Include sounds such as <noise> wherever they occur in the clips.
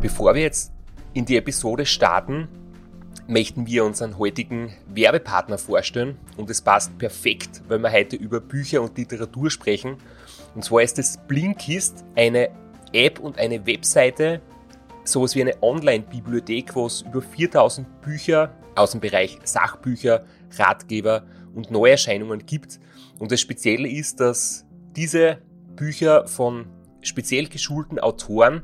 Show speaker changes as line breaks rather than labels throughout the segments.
Bevor wir jetzt in die Episode starten, möchten wir unseren heutigen Werbepartner vorstellen und es passt perfekt, weil wir heute über Bücher und Literatur sprechen. Und zwar ist es Blinkist, eine App und eine Webseite, sowas wie eine Online-Bibliothek, wo es über 4000 Bücher aus dem Bereich Sachbücher, Ratgeber und Neuerscheinungen gibt. Und das Spezielle ist, dass diese Bücher von speziell geschulten Autoren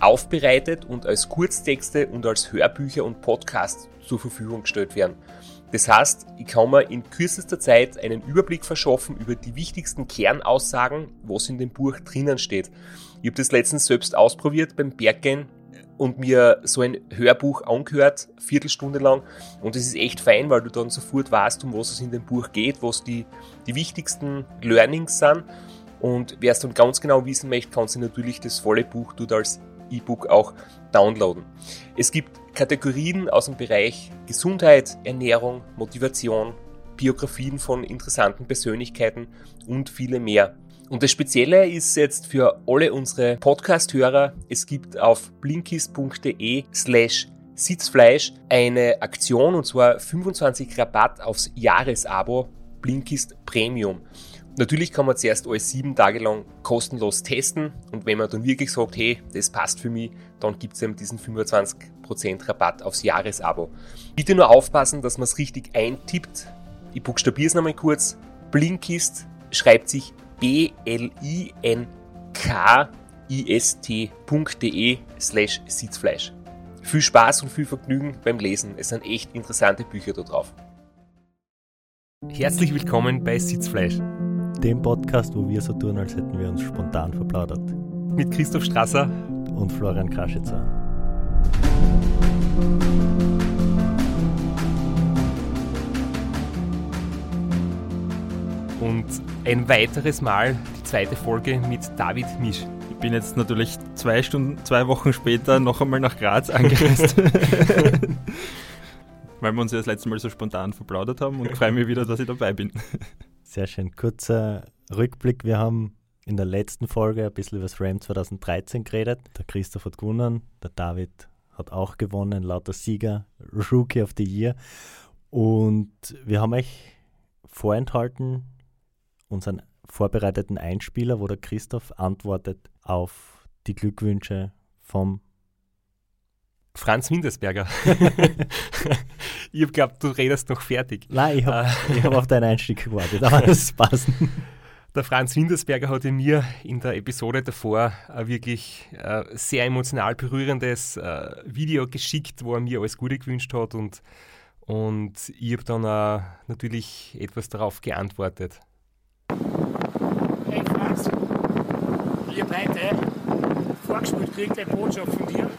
aufbereitet und als Kurztexte und als Hörbücher und Podcasts zur Verfügung gestellt werden. Das heißt, ich kann mir in kürzester Zeit einen Überblick verschaffen über die wichtigsten Kernaussagen, was in dem Buch drinnen steht. Ich habe das letztens selbst ausprobiert beim Berggehen und mir so ein Hörbuch angehört, Viertelstunde lang. Und es ist echt fein, weil du dann sofort weißt, um was es in dem Buch geht, was die, die wichtigsten Learnings sind. Und wer es dann ganz genau wissen möchte, kann sich natürlich das volle Buch dort als E-Book auch downloaden. Es gibt Kategorien aus dem Bereich Gesundheit, Ernährung, Motivation, Biografien von interessanten Persönlichkeiten und viele mehr. Und das Spezielle ist jetzt für alle unsere Podcast-Hörer, es gibt auf blinkist.de slash Sitzfleisch eine Aktion und zwar 25 Rabatt aufs Jahresabo Blinkist Premium. Natürlich kann man zuerst alles sieben Tage lang kostenlos testen und wenn man dann wirklich sagt, hey, das passt für mich, dann gibt es eben diesen 25% Rabatt aufs Jahresabo. Bitte nur aufpassen, dass man es richtig eintippt. Ich buchstabiere es nochmal kurz. Blinkist schreibt sich b-l-i-n-k-i-s-t.de slash Sitzfleisch. Viel Spaß und viel Vergnügen beim Lesen. Es sind echt interessante Bücher da drauf. Herzlich willkommen bei Sitzfleisch
dem Podcast, wo wir so tun, als hätten wir uns spontan verplaudert.
Mit Christoph Strasser
und Florian Kraschitzer.
Und ein weiteres Mal die zweite Folge mit David Misch.
Ich bin jetzt natürlich zwei Stunden, zwei Wochen später noch einmal nach Graz <laughs> angereist. <laughs> Weil wir uns ja das letzte Mal so spontan verplaudert haben und <laughs> freue mich wieder, dass ich dabei bin.
Sehr schön. Kurzer Rückblick. Wir haben in der letzten Folge ein bisschen über das RAM 2013 geredet. Der Christoph hat gewonnen, der David hat auch gewonnen, lauter Sieger, <laughs> Rookie of the Year. Und wir haben euch vorenthalten unseren vorbereiteten Einspieler, wo der Christoph antwortet auf die Glückwünsche vom
Franz Windesberger. <laughs> <laughs> ich habe geglaubt, du redest noch fertig.
Nein, ich habe äh. hab auf deinen Einstieg gewartet, aber das <laughs> passt.
Der Franz Windesberger hat mir in der Episode davor ein wirklich äh, sehr emotional berührendes äh, Video geschickt, wo er mir alles Gute gewünscht hat und, und ich habe dann äh, natürlich etwas darauf geantwortet.
Hey Franz, ich habe heute vorgespielt gekriegt eine Botschaft von dir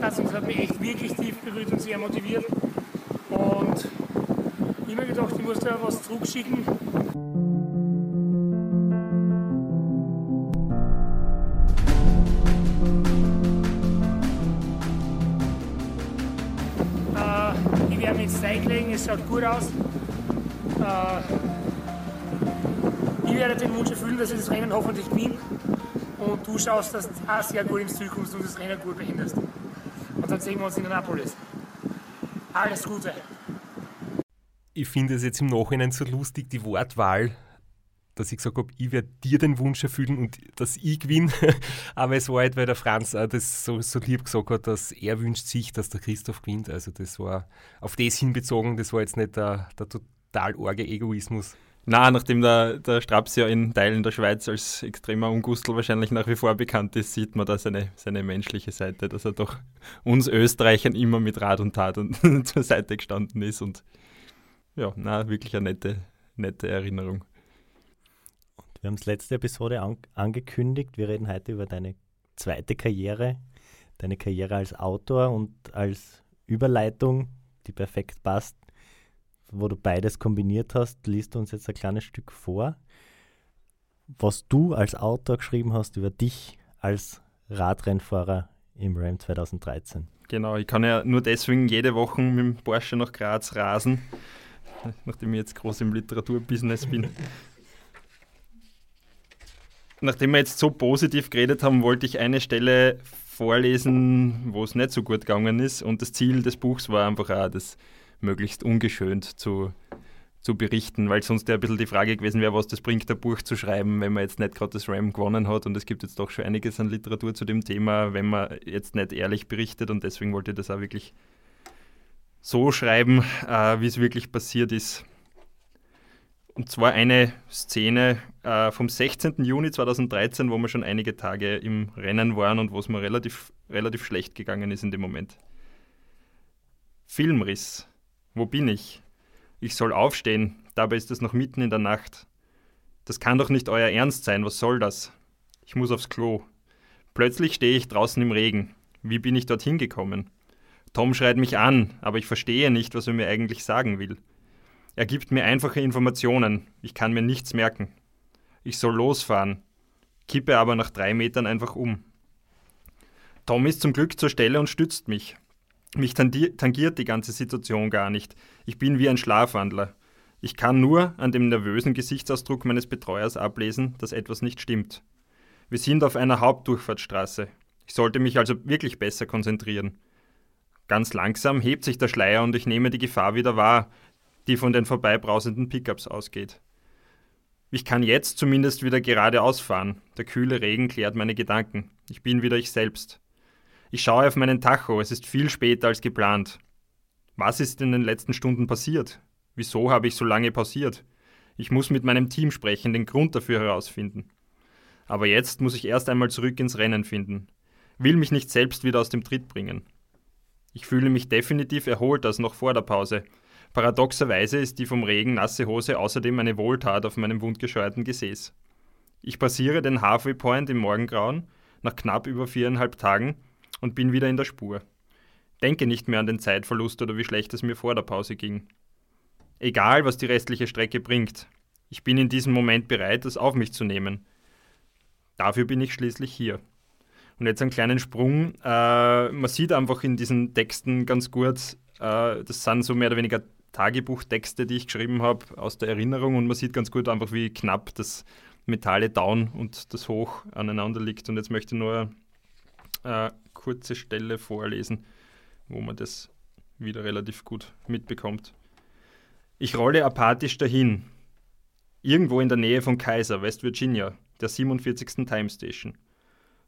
also das hat mich echt wirklich tief berührt und sehr motiviert. Und mir gedacht, ich muss da was zurückschicken. Äh, ich werde mich jetzt zeitlegen, es schaut gut aus. Äh, ich werde den Wunsch erfüllen, dass ich das Rennen hoffentlich gewinne. Und du schaust, dass du auch sehr gut ins Ziel kommst und das Rennen gut behinderst dann sehen wir uns in Annapolis. Alles Gute.
Ich finde es jetzt im Nachhinein so lustig, die Wortwahl, dass ich gesagt habe, ich werde dir den Wunsch erfüllen und dass ich gewinne. <laughs> Aber es war halt, weil der Franz das so, so lieb gesagt hat, dass er wünscht sich, dass der Christoph gewinnt. Also das war auf das hinbezogen, das war jetzt nicht der, der total orge Egoismus.
Na, nachdem der, der Straps ja in Teilen der Schweiz als extremer Ungustel wahrscheinlich nach wie vor bekannt ist, sieht man da seine, seine menschliche Seite, dass er doch uns Österreichern immer mit Rat und Tat und <laughs> zur Seite gestanden ist und ja, na, wirklich eine nette, nette Erinnerung.
Wir haben es letzte Episode an, angekündigt, wir reden heute über deine zweite Karriere, deine Karriere als Autor und als Überleitung, die perfekt passt, wo du beides kombiniert hast, liest du uns jetzt ein kleines Stück vor, was du als Autor geschrieben hast über dich als Radrennfahrer im RAM 2013.
Genau, ich kann ja nur deswegen jede Woche mit dem Porsche nach Graz rasen, <laughs> nachdem ich jetzt groß im Literaturbusiness bin. Nachdem wir jetzt so positiv geredet haben, wollte ich eine Stelle vorlesen, wo es nicht so gut gegangen ist. Und das Ziel des Buchs war einfach auch, das möglichst ungeschönt zu, zu berichten, weil sonst ja ein bisschen die Frage gewesen wäre, was das bringt, ein Buch zu schreiben, wenn man jetzt nicht gerade das RAM gewonnen hat. Und es gibt jetzt doch schon einiges an Literatur zu dem Thema, wenn man jetzt nicht ehrlich berichtet. Und deswegen wollte ich das auch wirklich so schreiben, äh, wie es wirklich passiert ist. Und zwar eine Szene äh, vom 16. Juni 2013, wo wir schon einige Tage im Rennen waren und wo es mir relativ, relativ schlecht gegangen ist in dem Moment. Filmriss. Wo bin ich? Ich soll aufstehen, dabei ist es noch mitten in der Nacht. Das kann doch nicht euer Ernst sein, was soll das? Ich muss aufs Klo. Plötzlich stehe ich draußen im Regen. Wie bin ich dorthin gekommen? Tom schreit mich an, aber ich verstehe nicht, was er mir eigentlich sagen will. Er gibt mir einfache Informationen, ich kann mir nichts merken. Ich soll losfahren, kippe aber nach drei Metern einfach um. Tom ist zum Glück zur Stelle und stützt mich. Mich tangiert die ganze Situation gar nicht. Ich bin wie ein Schlafwandler. Ich kann nur an dem nervösen Gesichtsausdruck meines Betreuers ablesen, dass etwas nicht stimmt. Wir sind auf einer Hauptdurchfahrtsstraße. Ich sollte mich also wirklich besser konzentrieren. Ganz langsam hebt sich der Schleier und ich nehme die Gefahr wieder wahr, die von den vorbeibrausenden Pickups ausgeht. Ich kann jetzt zumindest wieder geradeaus fahren. Der kühle Regen klärt meine Gedanken. Ich bin wieder ich selbst. Ich schaue auf meinen Tacho. Es ist viel später als geplant. Was ist in den letzten Stunden passiert? Wieso habe ich so lange pausiert? Ich muss mit meinem Team sprechen, den Grund dafür herausfinden. Aber jetzt muss ich erst einmal zurück ins Rennen finden. Will mich nicht selbst wieder aus dem Tritt bringen. Ich fühle mich definitiv erholter als noch vor der Pause. Paradoxerweise ist die vom Regen nasse Hose außerdem eine Wohltat auf meinem wundgescheuerten Gesäß. Ich passiere den Halfway Point im Morgengrauen nach knapp über viereinhalb Tagen und bin wieder in der Spur. Denke nicht mehr an den Zeitverlust oder wie schlecht es mir vor der Pause ging. Egal, was die restliche Strecke bringt, ich bin in diesem Moment bereit, es auf mich zu nehmen. Dafür bin ich schließlich hier. Und jetzt einen kleinen Sprung. Äh, man sieht einfach in diesen Texten ganz gut, äh, das sind so mehr oder weniger Tagebuchtexte, die ich geschrieben habe aus der Erinnerung und man sieht ganz gut einfach, wie knapp das Metalle down und das hoch aneinander liegt. Und jetzt möchte ich nur eine kurze Stelle vorlesen, wo man das wieder relativ gut mitbekommt. Ich rolle apathisch dahin. Irgendwo in der Nähe von Kaiser, West Virginia, der 47. Time Station.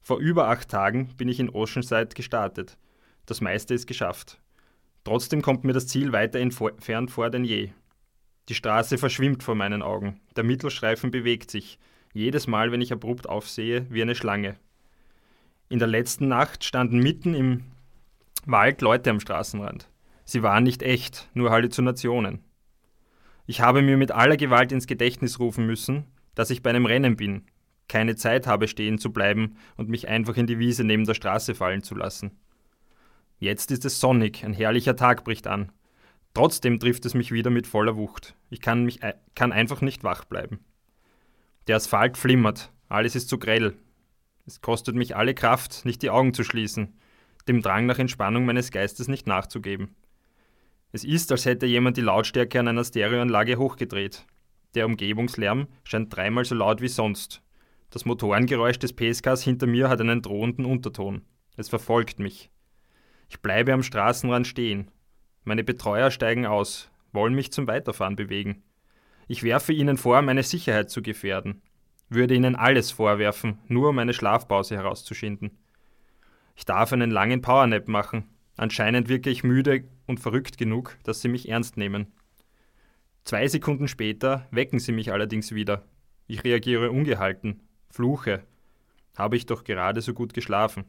Vor über acht Tagen bin ich in Oceanside gestartet. Das meiste ist geschafft. Trotzdem kommt mir das Ziel weiter entfernt vor denn je. Die Straße verschwimmt vor meinen Augen. Der Mittelstreifen bewegt sich. Jedes Mal, wenn ich abrupt aufsehe, wie eine Schlange. In der letzten Nacht standen mitten im Wald Leute am Straßenrand. Sie waren nicht echt, nur Halluzinationen. Ich habe mir mit aller Gewalt ins Gedächtnis rufen müssen, dass ich bei einem Rennen bin, keine Zeit habe, stehen zu bleiben und mich einfach in die Wiese neben der Straße fallen zu lassen. Jetzt ist es sonnig, ein herrlicher Tag bricht an. Trotzdem trifft es mich wieder mit voller Wucht. Ich kann, mich, kann einfach nicht wach bleiben. Der Asphalt flimmert, alles ist zu grell. Es kostet mich alle Kraft, nicht die Augen zu schließen, dem Drang nach Entspannung meines Geistes nicht nachzugeben. Es ist, als hätte jemand die Lautstärke an einer Stereoanlage hochgedreht. Der Umgebungslärm scheint dreimal so laut wie sonst, das Motorengeräusch des PSKs hinter mir hat einen drohenden Unterton. Es verfolgt mich. Ich bleibe am Straßenrand stehen. Meine Betreuer steigen aus, wollen mich zum Weiterfahren bewegen. Ich werfe ihnen vor, meine Sicherheit zu gefährden. Würde ihnen alles vorwerfen, nur um eine Schlafpause herauszuschinden. Ich darf einen langen Powernap machen. Anscheinend wirke ich müde und verrückt genug, dass sie mich ernst nehmen. Zwei Sekunden später wecken sie mich allerdings wieder. Ich reagiere ungehalten, Fluche. Habe ich doch gerade so gut geschlafen.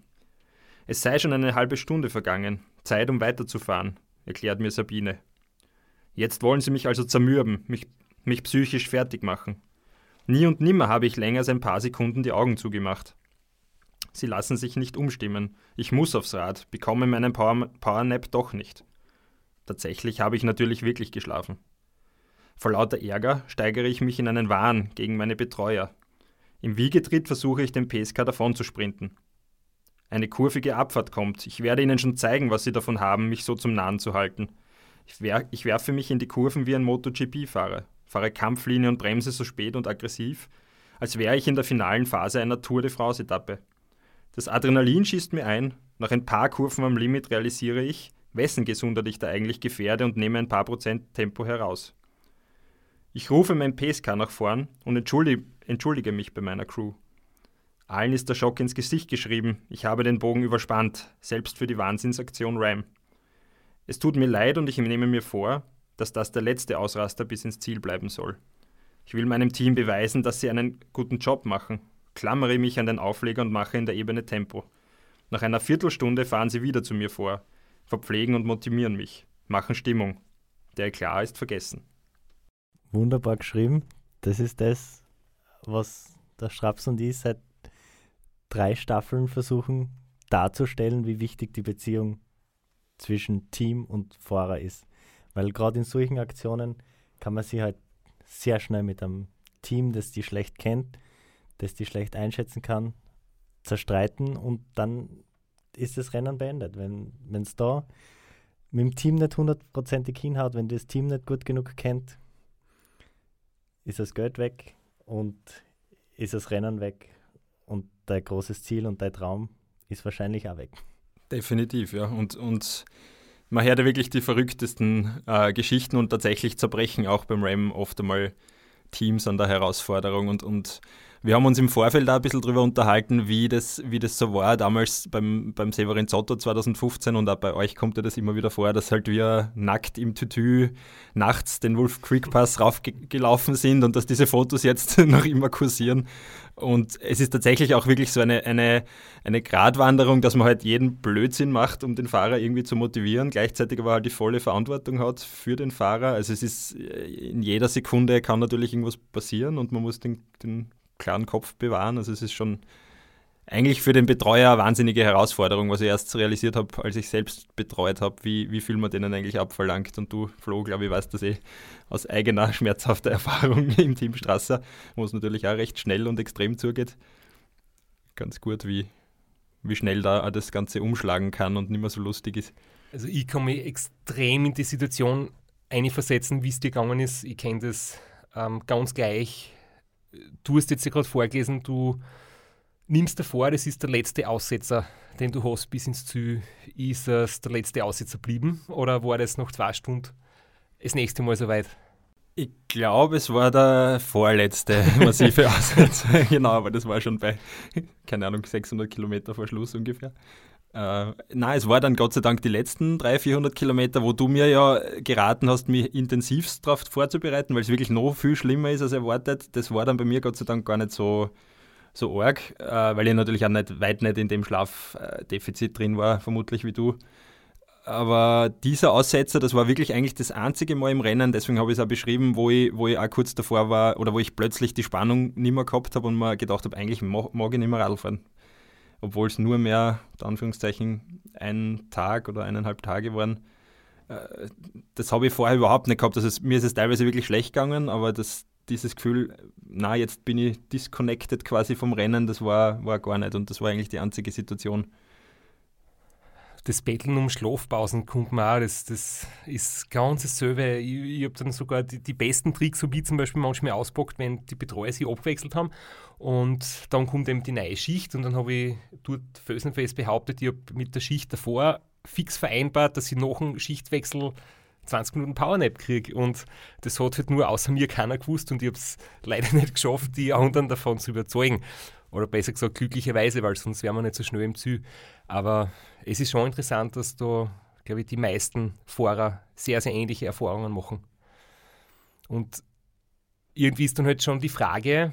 Es sei schon eine halbe Stunde vergangen. Zeit, um weiterzufahren, erklärt mir Sabine. Jetzt wollen sie mich also zermürben, mich, mich psychisch fertig machen. Nie und nimmer habe ich länger als ein paar Sekunden die Augen zugemacht. Sie lassen sich nicht umstimmen. Ich muss aufs Rad, bekomme meinen Power, Powernap doch nicht. Tatsächlich habe ich natürlich wirklich geschlafen. Vor lauter Ärger steigere ich mich in einen Wahn gegen meine Betreuer, im Wiegetritt versuche ich den PSK davon zu sprinten. Eine kurvige Abfahrt kommt. Ich werde Ihnen schon zeigen, was Sie davon haben, mich so zum Nahen zu halten. Ich, wer ich werfe mich in die Kurven wie ein MotoGP-Fahrer, fahre Kampflinie und bremse so spät und aggressiv, als wäre ich in der finalen Phase einer Tour de France-Etappe. Das Adrenalin schießt mir ein Nach ein paar Kurven am Limit realisiere ich, wessen Gesundheit ich da eigentlich gefährde und nehme ein paar Prozent Tempo heraus. Ich rufe mein PSK nach vorn und entschuldige, entschuldige mich bei meiner Crew. Allen ist der Schock ins Gesicht geschrieben. Ich habe den Bogen überspannt, selbst für die Wahnsinnsaktion Ram. Es tut mir leid und ich nehme mir vor, dass das der letzte Ausraster bis ins Ziel bleiben soll. Ich will meinem Team beweisen, dass sie einen guten Job machen. Klammere mich an den Aufleger und mache in der Ebene Tempo. Nach einer Viertelstunde fahren sie wieder zu mir vor, verpflegen und motivieren mich, machen Stimmung. Der Eklat ist vergessen
wunderbar geschrieben. Das ist das, was der Straps und ich seit drei Staffeln versuchen darzustellen, wie wichtig die Beziehung zwischen Team und Fahrer ist. Weil gerade in solchen Aktionen kann man sich halt sehr schnell mit einem Team, das die schlecht kennt, das die schlecht einschätzen kann, zerstreiten und dann ist das Rennen beendet. Wenn es da mit dem Team nicht hundertprozentig hinhaut, wenn das Team nicht gut genug kennt, ist das Geld weg und ist das Rennen weg und dein großes Ziel und dein Traum ist wahrscheinlich auch weg.
Definitiv, ja. Und, und man hört ja wirklich die verrücktesten äh, Geschichten und tatsächlich zerbrechen auch beim Ram oft einmal Teams an der Herausforderung und, und wir haben uns im Vorfeld da ein bisschen drüber unterhalten, wie das, wie das so war, damals beim, beim Severin Zotto 2015 und auch bei euch kommt ja das immer wieder vor, dass halt wir nackt im Tütü nachts den Wolf Creek Pass raufgelaufen sind und dass diese Fotos jetzt <laughs> noch immer kursieren. Und es ist tatsächlich auch wirklich so eine, eine, eine Gratwanderung, dass man halt jeden Blödsinn macht, um den Fahrer irgendwie zu motivieren, gleichzeitig aber halt die volle Verantwortung hat für den Fahrer. Also es ist in jeder Sekunde kann natürlich irgendwas passieren und man muss den, den klaren Kopf bewahren. Also es ist schon eigentlich für den Betreuer eine wahnsinnige Herausforderung, was ich erst realisiert habe, als ich selbst betreut habe, wie, wie viel man denen eigentlich abverlangt. Und du, Flo, glaube ich, weißt das eh aus eigener schmerzhafter <laughs> Erfahrung im Team Strasser, wo es natürlich auch recht schnell und extrem zugeht. Ganz gut, wie, wie schnell da das Ganze umschlagen kann und nicht mehr so lustig ist.
Also ich kann mich extrem in die Situation einversetzen, wie es dir gegangen ist. Ich kenne das ähm, ganz gleich du hast jetzt ja gerade vorgelesen, du nimmst dir vor, das ist der letzte Aussetzer, den du hast bis ins Ziel. Ist es der letzte Aussetzer geblieben oder war das noch zwei Stunden das nächste Mal soweit?
Ich glaube, es war der vorletzte <laughs> massive Aussetzer. <laughs> genau, aber das war schon bei, keine Ahnung, 600 Kilometer vor Schluss ungefähr. Äh, nein, es war dann Gott sei Dank die letzten 300, 400 Kilometer, wo du mir ja geraten hast, mich intensivst darauf vorzubereiten, weil es wirklich noch viel schlimmer ist als erwartet. Das war dann bei mir Gott sei Dank gar nicht so, so arg, äh, weil ich natürlich auch nicht, weit nicht in dem Schlafdefizit drin war, vermutlich wie du. Aber dieser Aussetzer, das war wirklich eigentlich das einzige Mal im Rennen, deswegen habe ich es auch beschrieben, wo ich, wo ich auch kurz davor war oder wo ich plötzlich die Spannung nicht mehr gehabt habe und mir gedacht habe, eigentlich mag, mag ich nicht mehr Radl fahren obwohl es nur mehr, Anführungszeichen, ein Tag oder eineinhalb Tage waren. Äh, das habe ich vorher überhaupt nicht gehabt. Also mir ist es teilweise wirklich schlecht gegangen, aber das, dieses Gefühl, na, jetzt bin ich disconnected quasi vom Rennen, das war, war gar nicht. Und das war eigentlich die einzige Situation,
das Betteln um Schlafpausen kommt mir auch, das, das ist ganz dasselbe. Ich, ich habe dann sogar die, die, besten Tricks, so wie zum Beispiel manchmal auspackt, wenn die Betreuer sich abgewechselt haben und dann kommt eben die neue Schicht und dann habe ich dort felsenfest behauptet, ich habe mit der Schicht davor fix vereinbart, dass ich nach dem Schichtwechsel 20 Minuten Powernap kriege. Und das hat halt nur außer mir keiner gewusst und ich habe es leider nicht geschafft, die anderen davon zu überzeugen. Oder besser gesagt, glücklicherweise, weil sonst wären wir nicht so schnell im Ziel. Aber es ist schon interessant, dass da, glaube ich, die meisten Fahrer sehr, sehr ähnliche Erfahrungen machen. Und irgendwie ist dann halt schon die Frage,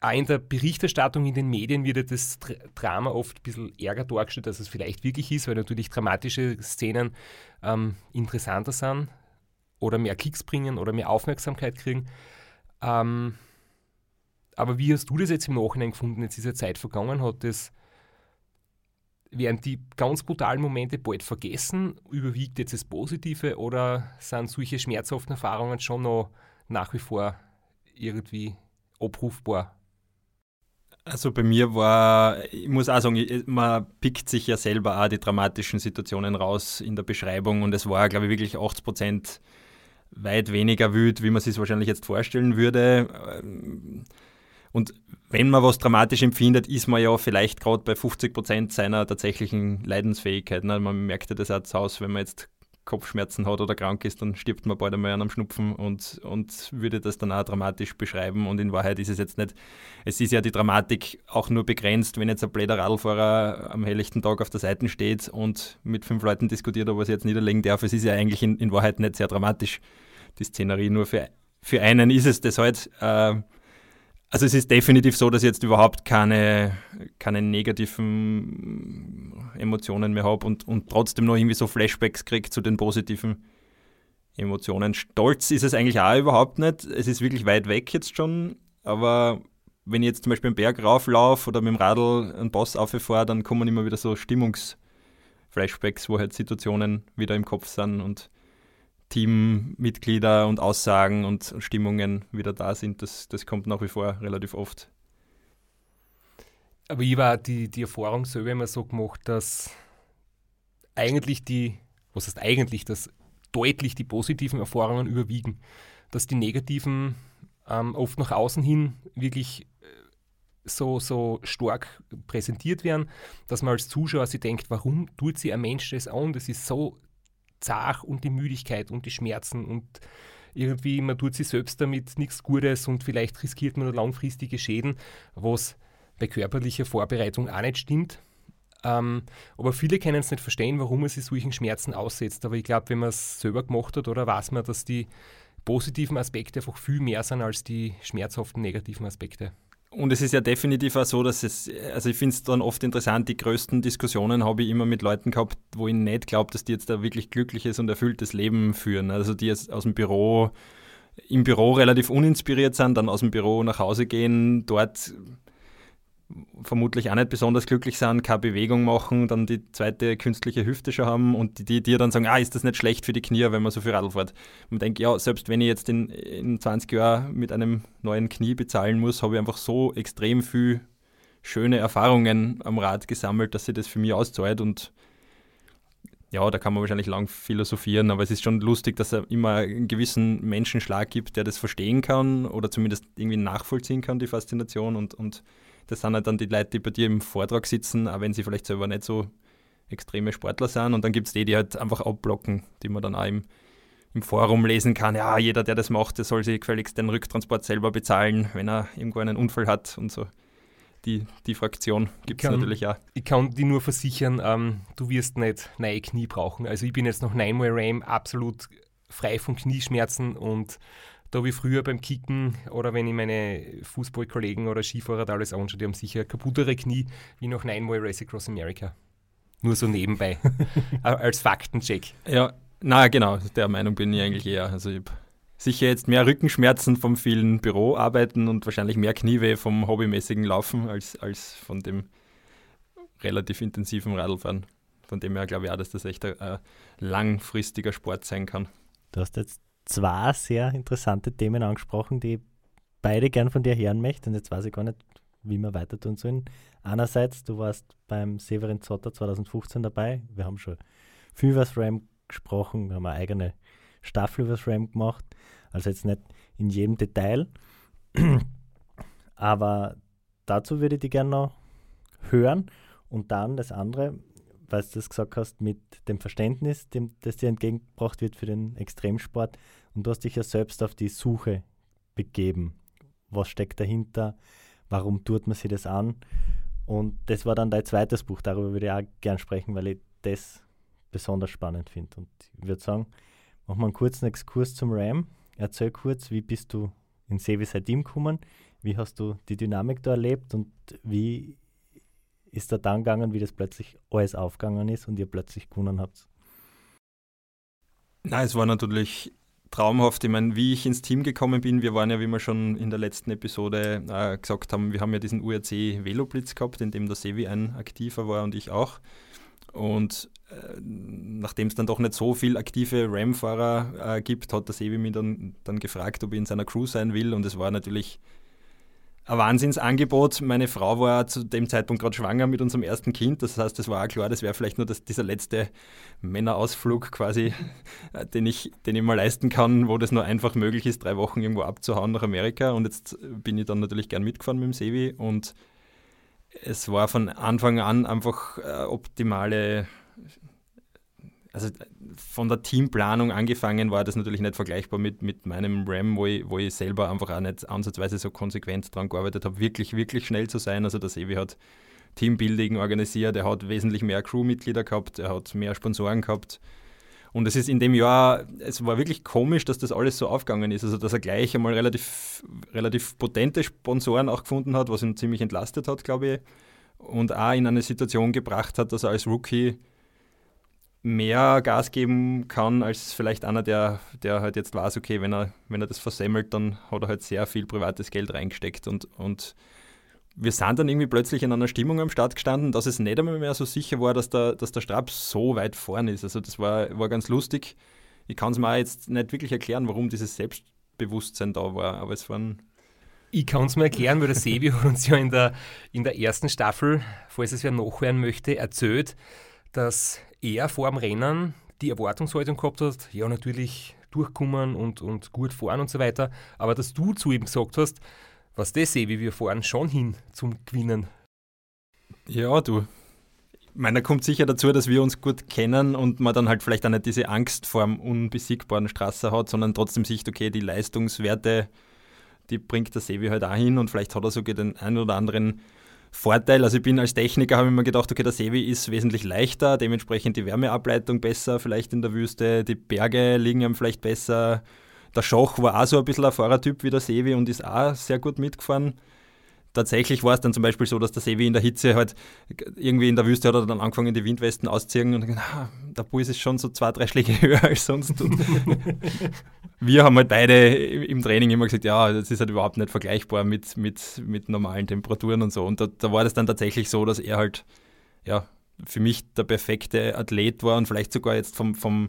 auch in der Berichterstattung in den Medien wird ja das Drama oft ein bisschen ärger dargestellt, als es vielleicht wirklich ist, weil natürlich dramatische Szenen ähm, interessanter sind oder mehr Kicks bringen oder mehr Aufmerksamkeit kriegen. Ähm, aber wie hast du das jetzt im Nachhinein gefunden? Jetzt ja Zeit vergangen, hat das werden die ganz brutalen Momente bald vergessen? Überwiegt jetzt das Positive oder sind solche schmerzhaften Erfahrungen schon noch nach wie vor irgendwie abrufbar?
Also bei mir war, ich muss auch sagen, man pickt sich ja selber auch die dramatischen Situationen raus in der Beschreibung und es war, glaube ich, wirklich 80 Prozent weit weniger wüt, wie man sich wahrscheinlich jetzt vorstellen würde. Und wenn man was dramatisch empfindet, ist man ja vielleicht gerade bei 50 Prozent seiner tatsächlichen Leidensfähigkeit. Ne? Man merkt ja das auch zu Hause, wenn man jetzt Kopfschmerzen hat oder krank ist, dann stirbt man bald einmal an einem Schnupfen und, und würde das dann auch dramatisch beschreiben. Und in Wahrheit ist es jetzt nicht, es ist ja die Dramatik auch nur begrenzt, wenn jetzt ein bläder Radlfahrer am helllichten Tag auf der Seite steht und mit fünf Leuten diskutiert, ob er es jetzt niederlegen darf. Es ist ja eigentlich in, in Wahrheit nicht sehr dramatisch, die Szenerie. Nur für, für einen ist es das halt. Äh, also es ist definitiv so, dass ich jetzt überhaupt keine, keine negativen Emotionen mehr habe und, und trotzdem noch irgendwie so Flashbacks kriege zu den positiven Emotionen. Stolz ist es eigentlich auch überhaupt nicht. Es ist wirklich weit weg jetzt schon, aber wenn ich jetzt zum Beispiel einen Berg rauflaufe oder mit dem Radl einen Boss auffahre, dann kommen immer wieder so Stimmungsflashbacks, wo halt Situationen wieder im Kopf sind und Teammitglieder und Aussagen und Stimmungen wieder da sind. Das, das kommt nach wie vor relativ oft.
Aber ich war die, die Erfahrung selber immer so gemacht, dass eigentlich die, was heißt eigentlich, dass deutlich die positiven Erfahrungen überwiegen. Dass die negativen ähm, oft nach außen hin wirklich äh, so, so stark präsentiert werden, dass man als Zuschauer sich denkt, warum tut sie ein Mensch das an? Das ist so zach und die Müdigkeit und die Schmerzen und irgendwie, man tut sich selbst damit nichts Gutes und vielleicht riskiert man langfristige Schäden, was bei körperlicher Vorbereitung auch nicht stimmt. Ähm, aber viele können es nicht verstehen, warum man sich solchen Schmerzen aussetzt. Aber ich glaube, wenn man es selber gemacht hat, oder weiß man, dass die positiven Aspekte einfach viel mehr sind als die schmerzhaften negativen Aspekte.
Und es ist ja definitiv auch so, dass es, also ich finde es dann oft interessant, die größten Diskussionen habe ich immer mit Leuten gehabt, wo ich nicht glaube, dass die jetzt da wirklich glückliches und erfülltes Leben führen. Also die jetzt aus dem Büro, im Büro relativ uninspiriert sind, dann aus dem Büro nach Hause gehen, dort vermutlich auch nicht besonders glücklich sind, keine Bewegung machen, dann die zweite künstliche Hüfte schon haben und die, dir dann sagen, ah, ist das nicht schlecht für die Knie, wenn man so viel Radl fährt. Und denke, ja, selbst wenn ich jetzt in, in 20 Jahren mit einem neuen Knie bezahlen muss, habe ich einfach so extrem viel schöne Erfahrungen am Rad gesammelt, dass sie das für mich auszahlt und ja, da kann man wahrscheinlich lang philosophieren, aber es ist schon lustig, dass es immer einen gewissen Menschenschlag gibt, der das verstehen kann oder zumindest irgendwie nachvollziehen kann, die Faszination und, und das sind halt dann die Leute, die bei dir im Vortrag sitzen, auch wenn sie vielleicht selber nicht so extreme Sportler sind. Und dann gibt es die, die halt einfach abblocken, die man dann auch im, im Forum lesen kann. Ja, jeder, der das macht, der soll sich gefälligst den Rücktransport selber bezahlen, wenn er irgendwo einen Unfall hat und so. Die, die Fraktion gibt es natürlich auch.
Ich kann dir nur versichern, ähm, du wirst nicht neue Knie brauchen. Also ich bin jetzt noch 9 Ram absolut frei von Knieschmerzen und da wie früher beim Kicken oder wenn ich meine Fußballkollegen oder Skifahrer da alles anschaue, die haben sicher kaputtere Knie wie noch neunmal Race Across America. Nur so nebenbei, <laughs> als Faktencheck.
Ja, na genau, der Meinung bin ich eigentlich eher. Also ich habe sicher jetzt mehr Rückenschmerzen vom vielen Büroarbeiten und wahrscheinlich mehr Knieweh vom hobbymäßigen Laufen als, als von dem relativ intensiven Radlfahren. Von dem her glaube ich auch, dass das echt ein, ein langfristiger Sport sein kann.
Du hast jetzt zwei sehr interessante Themen angesprochen, die beide gern von dir hören möchte. Und jetzt weiß ich gar nicht, wie wir weiter tun sollen. Einerseits, du warst beim Severin Zotter 2015 dabei. Wir haben schon viel über das RAM gesprochen. Wir haben eine eigene Staffel über das RAM gemacht. Also jetzt nicht in jedem Detail. <clears throat> Aber dazu würde ich dich gerne noch hören. Und dann das andere, weil du das gesagt hast, mit dem Verständnis, dem, das dir entgegengebracht wird für den Extremsport. Und du hast dich ja selbst auf die Suche begeben. Was steckt dahinter? Warum tut man sich das an? Und das war dann dein zweites Buch. Darüber würde ich auch gern sprechen, weil ich das besonders spannend finde. Und ich würde sagen, machen wir einen kurzen Exkurs zum RAM. Erzähl kurz, wie bist du in Sevi Team gekommen? Wie hast du die Dynamik da erlebt und wie ist da dann gegangen, wie das plötzlich alles aufgegangen ist und ihr plötzlich gewonnen habt?
Na, es war natürlich traumhaft. Ich meine, wie ich ins Team gekommen bin, wir waren ja, wie wir schon in der letzten Episode äh, gesagt haben, wir haben ja diesen URC Veloblitz gehabt, in dem der Sevi ein aktiver war und ich auch. Und äh, nachdem es dann doch nicht so viele aktive RAM-Fahrer äh, gibt, hat der Sevi mich dann, dann gefragt, ob ich in seiner Crew sein will. Und es war natürlich ein Wahnsinnsangebot. Meine Frau war zu dem Zeitpunkt gerade schwanger mit unserem ersten Kind. Das heißt, es war auch klar, das wäre vielleicht nur das, dieser letzte Männerausflug quasi, äh, den ich, den ich mal leisten kann, wo das nur einfach möglich ist, drei Wochen irgendwo abzuhauen nach Amerika. Und jetzt bin ich dann natürlich gern mitgefahren mit dem Sevi und es war von Anfang an einfach äh, optimale also von der Teamplanung angefangen war das natürlich nicht vergleichbar mit, mit meinem RAM, wo ich, wo ich selber einfach auch nicht ansatzweise so konsequent daran gearbeitet habe, wirklich, wirklich schnell zu sein. Also der Sevi hat Teambuilding organisiert, er hat wesentlich mehr Crewmitglieder gehabt, er hat mehr Sponsoren gehabt. Und es ist in dem Jahr, es war wirklich komisch, dass das alles so aufgegangen ist. Also, dass er gleich einmal relativ, relativ potente Sponsoren auch gefunden hat, was ihn ziemlich entlastet hat, glaube ich. Und auch in eine Situation gebracht hat, dass er als Rookie mehr Gas geben kann als vielleicht einer, der, der halt jetzt weiß, okay, wenn er, wenn er das versemmelt, dann hat er halt sehr viel privates Geld reingesteckt und, und wir sind dann irgendwie plötzlich in einer Stimmung am Start gestanden, dass es nicht einmal mehr so sicher war, dass der, dass der Strap so weit vorne ist. Also das war, war ganz lustig. Ich kann es mir jetzt nicht wirklich erklären, warum dieses Selbstbewusstsein da war, aber es waren
ich kann es mir erklären, weil der Sevi <laughs> hat uns ja in der, in der ersten Staffel, falls es wer nachhören möchte, erzählt, dass er vor dem Rennen die Erwartungshaltung gehabt hat, ja natürlich durchkommen und, und gut fahren und so weiter, aber dass du zu ihm gesagt hast, was das sehe, wie wir fahren, schon hin zum Gewinnen.
Ja, du. Ich meine, da kommt sicher dazu, dass wir uns gut kennen und man dann halt vielleicht auch nicht diese Angst vor dem unbesiegbaren Straße hat, sondern trotzdem sieht, okay, die Leistungswerte, die bringt der Sevi halt auch hin und vielleicht hat er sogar den einen oder anderen Vorteil. Also ich bin als Techniker, habe ich mir gedacht, okay, der Sevi ist wesentlich leichter, dementsprechend die Wärmeableitung besser, vielleicht in der Wüste, die Berge liegen ihm vielleicht besser. Der Schoch war auch so ein bisschen ein Fahrertyp wie der Sevi und ist auch sehr gut mitgefahren tatsächlich war es dann zum Beispiel so, dass der Sevi in der Hitze halt irgendwie in der Wüste hat er dann angefangen, die Windwesten auszuziehen und ah, der Puls ist schon so zwei, drei Schläge <laughs> höher als sonst. <laughs> wir haben halt beide im Training immer gesagt, ja, das ist halt überhaupt nicht vergleichbar mit, mit, mit normalen Temperaturen und so. Und da, da war das dann tatsächlich so, dass er halt, ja, für mich der perfekte Athlet war und vielleicht sogar jetzt vom, vom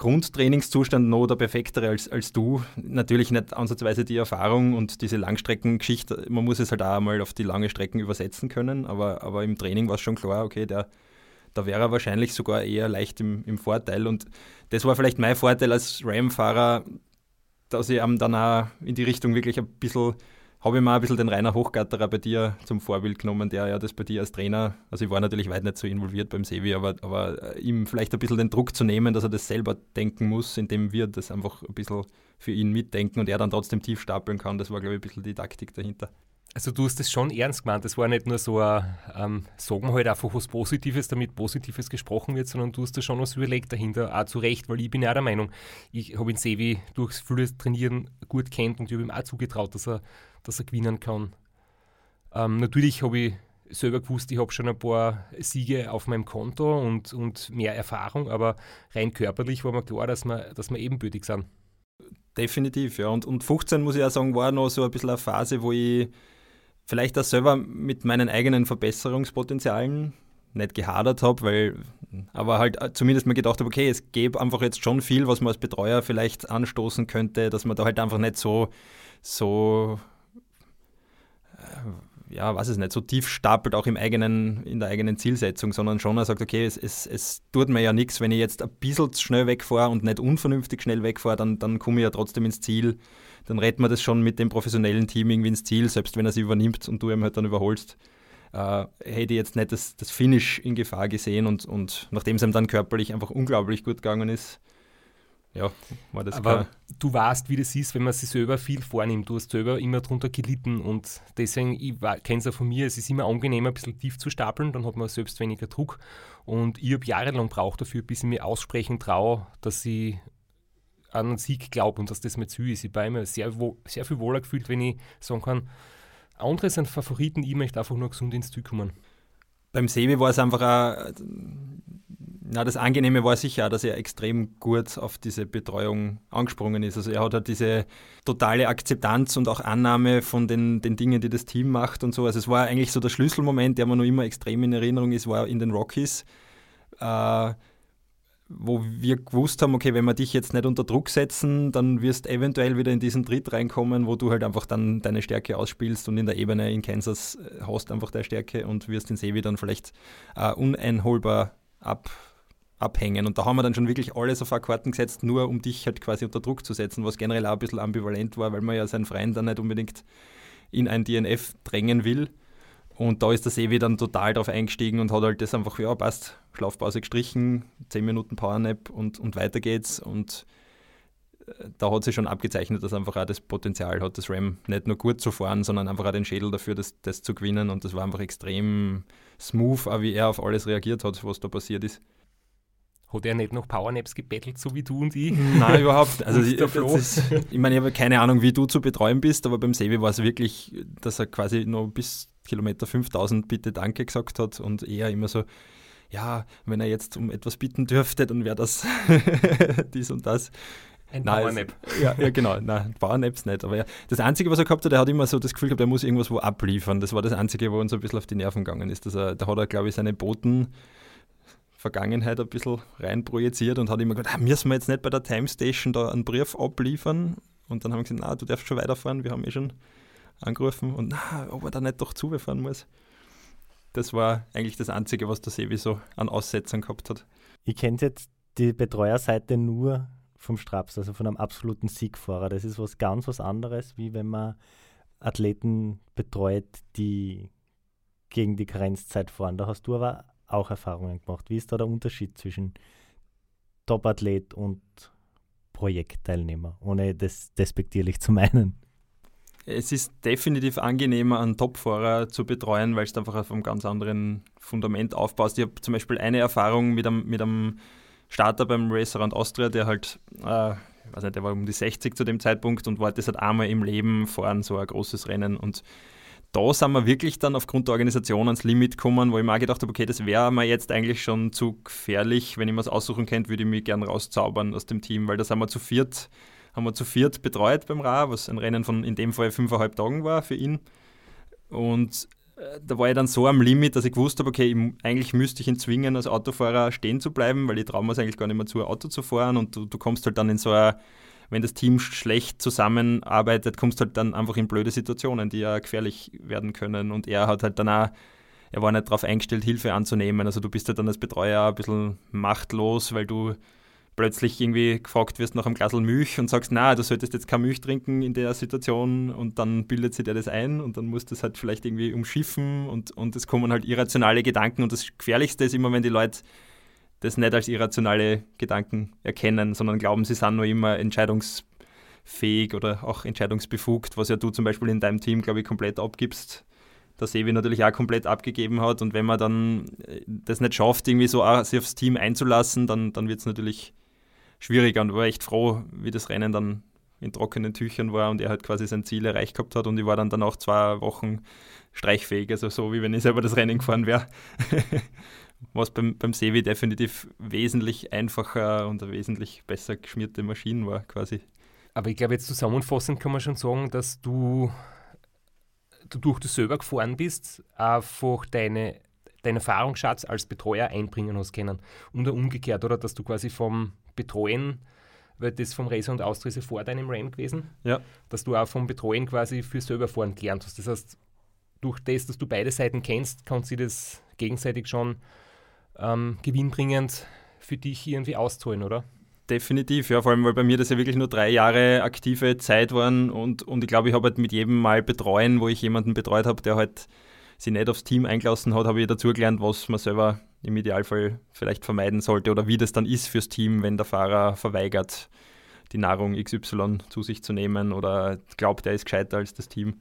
Grundtrainingszustand noch der perfektere als, als du. Natürlich nicht ansatzweise die Erfahrung und diese Langstreckengeschichte. Man muss es halt auch mal auf die lange Strecken übersetzen können, aber, aber im Training war es schon klar, okay, der, da wäre er wahrscheinlich sogar eher leicht im, im Vorteil. Und das war vielleicht mein Vorteil als RAM-Fahrer, dass ich dann auch in die Richtung wirklich ein bisschen habe ich mal ein bisschen den Rainer Hochgatterer bei dir zum Vorbild genommen, der ja das bei dir als Trainer, also ich war natürlich weit nicht so involviert beim Sevi, aber, aber ihm vielleicht ein bisschen den Druck zu nehmen, dass er das selber denken muss, indem wir das einfach ein bisschen für ihn mitdenken und er dann trotzdem tief stapeln kann. Das war, glaube ich, ein bisschen die Taktik dahinter.
Also du hast das schon ernst gemeint. Das war nicht nur so ein, ähm, sagen wir halt einfach was Positives, damit Positives gesprochen wird, sondern du hast da schon was überlegt dahinter, auch zu Recht, weil ich bin ja der Meinung, ich habe ihn Sevi durchs viele Trainieren gut kennt und ich habe ihm auch zugetraut, dass er dass er gewinnen kann. Ähm, natürlich habe ich selber gewusst, ich habe schon ein paar Siege auf meinem Konto und, und mehr Erfahrung, aber rein körperlich war mir klar, dass wir, dass wir ebenbürtig sind.
Definitiv, ja. Und, und 15, muss ich auch sagen, war noch so ein bisschen eine Phase, wo ich vielleicht auch selber mit meinen eigenen Verbesserungspotenzialen nicht gehadert habe, weil, aber halt zumindest mir gedacht habe, okay, es gäbe einfach jetzt schon viel, was man als Betreuer vielleicht anstoßen könnte, dass man da halt einfach nicht so, so ja, weiß es nicht, so tief stapelt auch im eigenen, in der eigenen Zielsetzung, sondern schon er sagt, okay, es, es, es tut mir ja nichts, wenn ich jetzt ein bisschen schnell wegfahre und nicht unvernünftig schnell wegfahre, dann, dann komme ich ja trotzdem ins Ziel. Dann retten wir das schon mit dem professionellen Team irgendwie ins Ziel, selbst wenn er sie übernimmt und du ihm halt dann überholst. Äh, hätte ich jetzt nicht das, das Finish in Gefahr gesehen und, und nachdem es ihm dann körperlich einfach unglaublich gut gegangen ist, ja, war das
Aber klar. du weißt, wie das ist, wenn man sich selber viel vornimmt. Du hast selber immer darunter gelitten und deswegen, ich kenne es ja von mir, es ist immer angenehmer, ein bisschen tief zu stapeln, dann hat man selbst weniger Druck. Und ich habe jahrelang braucht dafür, bis ich mir aussprechen traue, dass ich an einen Sieg glaube und dass das mir zu ist. Ich habe mir sehr, sehr viel wohler gefühlt, wenn ich sagen kann, andere sind Favoriten, ich möchte einfach nur gesund ins Ziel kommen.
Beim Sebi war es einfach auch na, das Angenehme war sicher auch, dass er extrem gut auf diese Betreuung angesprungen ist. Also er hat halt diese totale Akzeptanz und auch Annahme von den, den Dingen, die das Team macht und so. Also es war eigentlich so der Schlüsselmoment, der mir noch immer extrem in Erinnerung ist, war in den Rockies. Äh, wo wir gewusst haben, okay, wenn wir dich jetzt nicht unter Druck setzen, dann wirst eventuell wieder in diesen Tritt reinkommen, wo du halt einfach dann deine Stärke ausspielst und in der Ebene in Kansas äh, hast einfach deine Stärke und wirst in Sevi dann vielleicht äh, uneinholbar ab, abhängen. Und da haben wir dann schon wirklich alles auf Karten gesetzt, nur um dich halt quasi unter Druck zu setzen, was generell auch ein bisschen ambivalent war, weil man ja seinen Freund dann nicht unbedingt in ein DNF drängen will. Und da ist der Sevi dann total drauf eingestiegen und hat halt das einfach, ja, passt, Schlafpause gestrichen, 10 Minuten Powernap und, und weiter geht's. Und äh, da hat sich schon abgezeichnet, dass einfach auch das Potenzial hat, das RAM nicht nur gut zu fahren, sondern einfach auch den Schädel dafür, das, das zu gewinnen. Und das war einfach extrem smooth, auch wie er auf alles reagiert hat, was da passiert ist.
Hat er nicht noch Powernaps gebettelt, so wie du und ich?
Nein, überhaupt. <laughs> Also ich, ist, ich meine, ich habe keine Ahnung, wie du zu betreuen bist, aber beim Sevi war es wirklich, dass er quasi noch bis Kilometer 5000 bitte Danke gesagt hat und er immer so, ja, wenn er jetzt um etwas bitten dürfte, dann wäre das <laughs> dies und das.
Ein Powernap.
Ja, ja, genau. Nein, Powernaps nicht. Aber ja, das Einzige, was er gehabt hat, er hat immer so das Gefühl gehabt, er muss irgendwas wo abliefern. Das war das Einzige, wo uns ein bisschen auf die Nerven gegangen ist. Dass er, da hat er, glaube ich, seine Boten Vergangenheit ein bisschen reinprojiziert und hat immer gesagt, ah, müssen wir jetzt nicht bei der Time Station da einen Brief abliefern? Und dann haben wir gesagt, na, du darfst schon weiterfahren, wir haben eh schon angerufen und na, ob er da nicht doch zufahren muss. Das war eigentlich das Einzige, was der Sevi so an Aussetzern gehabt hat.
Ich kenne jetzt die Betreuerseite nur vom Straps, also von einem absoluten Siegfahrer. Das ist was ganz was anderes, wie wenn man Athleten betreut, die gegen die Grenzzeit fahren. Da hast du aber auch Erfahrungen gemacht. Wie ist da der Unterschied zwischen Top-Athlet und Projektteilnehmer, ohne das despektierlich zu meinen?
Es ist definitiv angenehmer, einen Topfahrer zu betreuen, weil es einfach auf einem ganz anderen Fundament aufbaust. Ich habe zum Beispiel eine Erfahrung mit einem, mit einem Starter beim Race Around Austria, der halt, äh, ich weiß nicht, der war um die 60 zu dem Zeitpunkt und wollte das halt einmal im Leben fahren, so ein großes Rennen. Und da sind wir wirklich dann aufgrund der Organisation ans Limit gekommen, wo ich mir auch gedacht habe, okay, das wäre mir jetzt eigentlich schon zu gefährlich. Wenn ich mir es aussuchen könnte, würde ich mich gerne rauszaubern aus dem Team, weil da sind wir zu viert, haben wir zu viert betreut beim Ra, was ein Rennen von in dem Fall fünfeinhalb Tagen war für ihn. Und äh, da war ich dann so am Limit, dass ich gewusst habe, okay, ich, eigentlich müsste ich ihn zwingen, als Autofahrer stehen zu bleiben, weil ich traue mir es eigentlich gar nicht mehr zu, Auto zu fahren und du, du kommst halt dann in so eine wenn das Team schlecht zusammenarbeitet, kommst du halt dann einfach in blöde Situationen, die ja gefährlich werden können. Und er hat halt dann auch, er war nicht darauf eingestellt, Hilfe anzunehmen. Also du bist halt dann als Betreuer ein bisschen machtlos, weil du plötzlich irgendwie gefragt wirst nach einem Glas Milch und sagst, na, du solltest jetzt keine Milch trinken in der Situation und dann bildet sich dir das ein und dann musst du es halt vielleicht irgendwie umschiffen und, und es kommen halt irrationale Gedanken und das Gefährlichste ist immer, wenn die Leute das nicht als irrationale Gedanken erkennen, sondern glauben, sie sind nur immer entscheidungsfähig oder auch entscheidungsbefugt, was ja du zum Beispiel in deinem Team, glaube ich, komplett abgibst. Der Sevi natürlich auch komplett abgegeben hat und wenn man dann äh, das nicht schafft, irgendwie so sich aufs Team einzulassen, dann, dann wird es natürlich schwieriger und war echt froh, wie das Rennen dann in trockenen Tüchern war und er halt quasi sein Ziel erreicht gehabt hat und ich war dann danach zwei Wochen streichfähig, also so wie wenn ich selber das Rennen gefahren wäre. <laughs> was beim, beim Sevi definitiv wesentlich einfacher und eine wesentlich besser geschmierte Maschine war, quasi.
Aber ich glaube, jetzt zusammenfassend kann man schon sagen, dass du, du durch das selber gefahren bist, einfach deine, deinen Erfahrungsschatz als Betreuer einbringen hast können. Und umgekehrt, oder? Dass du quasi vom Betreuen, weil das vom Racer und Austria vor deinem Ram gewesen,
ja.
dass du auch vom Betreuen quasi für selber fahren gelernt hast. Das heißt, durch das, dass du beide Seiten kennst, kannst du das gegenseitig schon ähm, gewinnbringend für dich irgendwie auszahlen, oder?
Definitiv, ja, vor allem, weil bei mir das ja wirklich nur drei Jahre aktive Zeit waren und, und ich glaube, ich habe halt mit jedem Mal betreuen, wo ich jemanden betreut habe, der halt sich nicht aufs Team eingelassen hat, habe ich dazugelernt, was man selber im Idealfall vielleicht vermeiden sollte oder wie das dann ist fürs Team, wenn der Fahrer verweigert, die Nahrung XY zu sich zu nehmen oder glaubt, er ist gescheiter als das Team.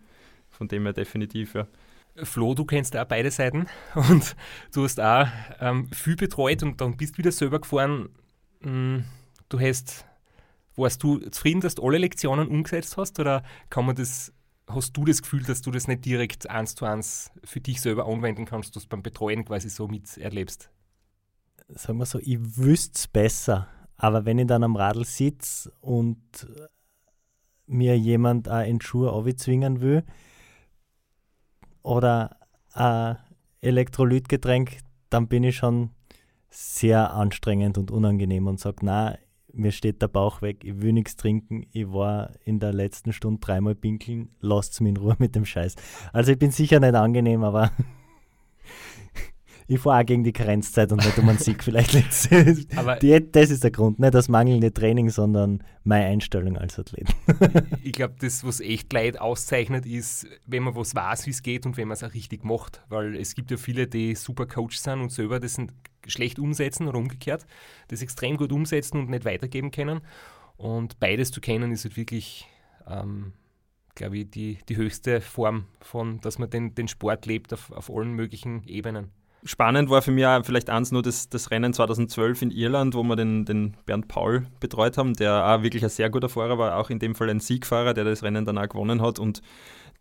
Von dem her definitiv, ja.
Flo, du kennst auch beide Seiten <laughs> und du hast auch ähm, viel betreut und dann bist wieder selber gefahren. Mm, du hast, warst du zufrieden, dass du alle Lektionen umgesetzt hast oder kann man das, hast du das Gefühl, dass du das nicht direkt eins zu eins für dich selber anwenden kannst, dass du beim Betreuen quasi so miterlebst?
Sagen wir so, ich wüsste es besser, aber wenn ich dann am Radl sitze und mir jemand einen Schuh zwingen will, oder ein Elektrolytgetränk, dann bin ich schon sehr anstrengend und unangenehm und sage, na, mir steht der Bauch weg, ich will nichts trinken, ich war in der letzten Stunde dreimal pinkeln, lasst mich in Ruhe mit dem Scheiß. Also ich bin sicher nicht angenehm, aber <laughs> ich fahre auch gegen die Karenzzeit und nicht um einen Sieg vielleicht. <laughs> Die, das ist der Grund, nicht das mangelnde Training, sondern meine Einstellung als Athlet. <laughs>
ich glaube, das, was echt Leid auszeichnet, ist, wenn man was weiß, wie es geht und wenn man es auch richtig macht. Weil es gibt ja viele, die super Coach sind und selber das schlecht umsetzen oder umgekehrt, das extrem gut umsetzen und nicht weitergeben können. Und beides zu kennen ist halt wirklich, ähm, glaube ich, die, die höchste Form von, dass man den, den Sport lebt auf, auf allen möglichen Ebenen.
Spannend war für mich auch vielleicht eins nur das, das Rennen 2012 in Irland, wo wir den, den Bernd Paul betreut haben, der auch wirklich ein sehr guter Fahrer war, auch in dem Fall ein Siegfahrer, der das Rennen dann auch gewonnen hat. Und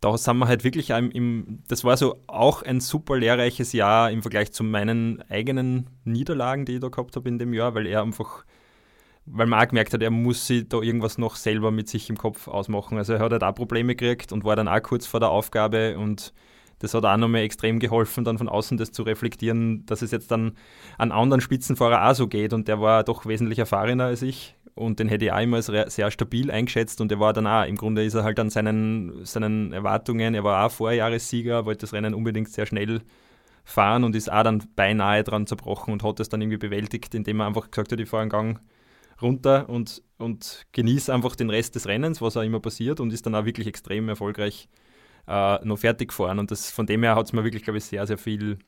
da sind wir halt wirklich im, im, das war so auch ein super lehrreiches Jahr im Vergleich zu meinen eigenen Niederlagen, die ich da gehabt habe in dem Jahr, weil er einfach, weil man auch gemerkt hat, er muss sich da irgendwas noch selber mit sich im Kopf ausmachen. Also er hat halt auch Probleme gekriegt und war dann auch kurz vor der Aufgabe und das hat auch nochmal extrem geholfen, dann von außen das zu reflektieren, dass es jetzt dann an anderen Spitzenfahrer auch so geht. Und der war doch wesentlich erfahrener als ich. Und den hätte ich auch immer sehr stabil eingeschätzt. Und er war dann auch, im Grunde ist er halt an seinen, seinen Erwartungen, er war auch Vorjahressieger, wollte das Rennen unbedingt sehr schnell fahren und ist auch dann beinahe dran zerbrochen und hat es dann irgendwie bewältigt, indem er einfach gesagt hat, ich fahre einen Gang runter und, und genieße einfach den Rest des Rennens, was auch immer passiert und ist dann auch wirklich extrem erfolgreich äh, noch fertig gefahren. Und das, von dem her hat es mir wirklich, glaube ich, sehr, sehr viel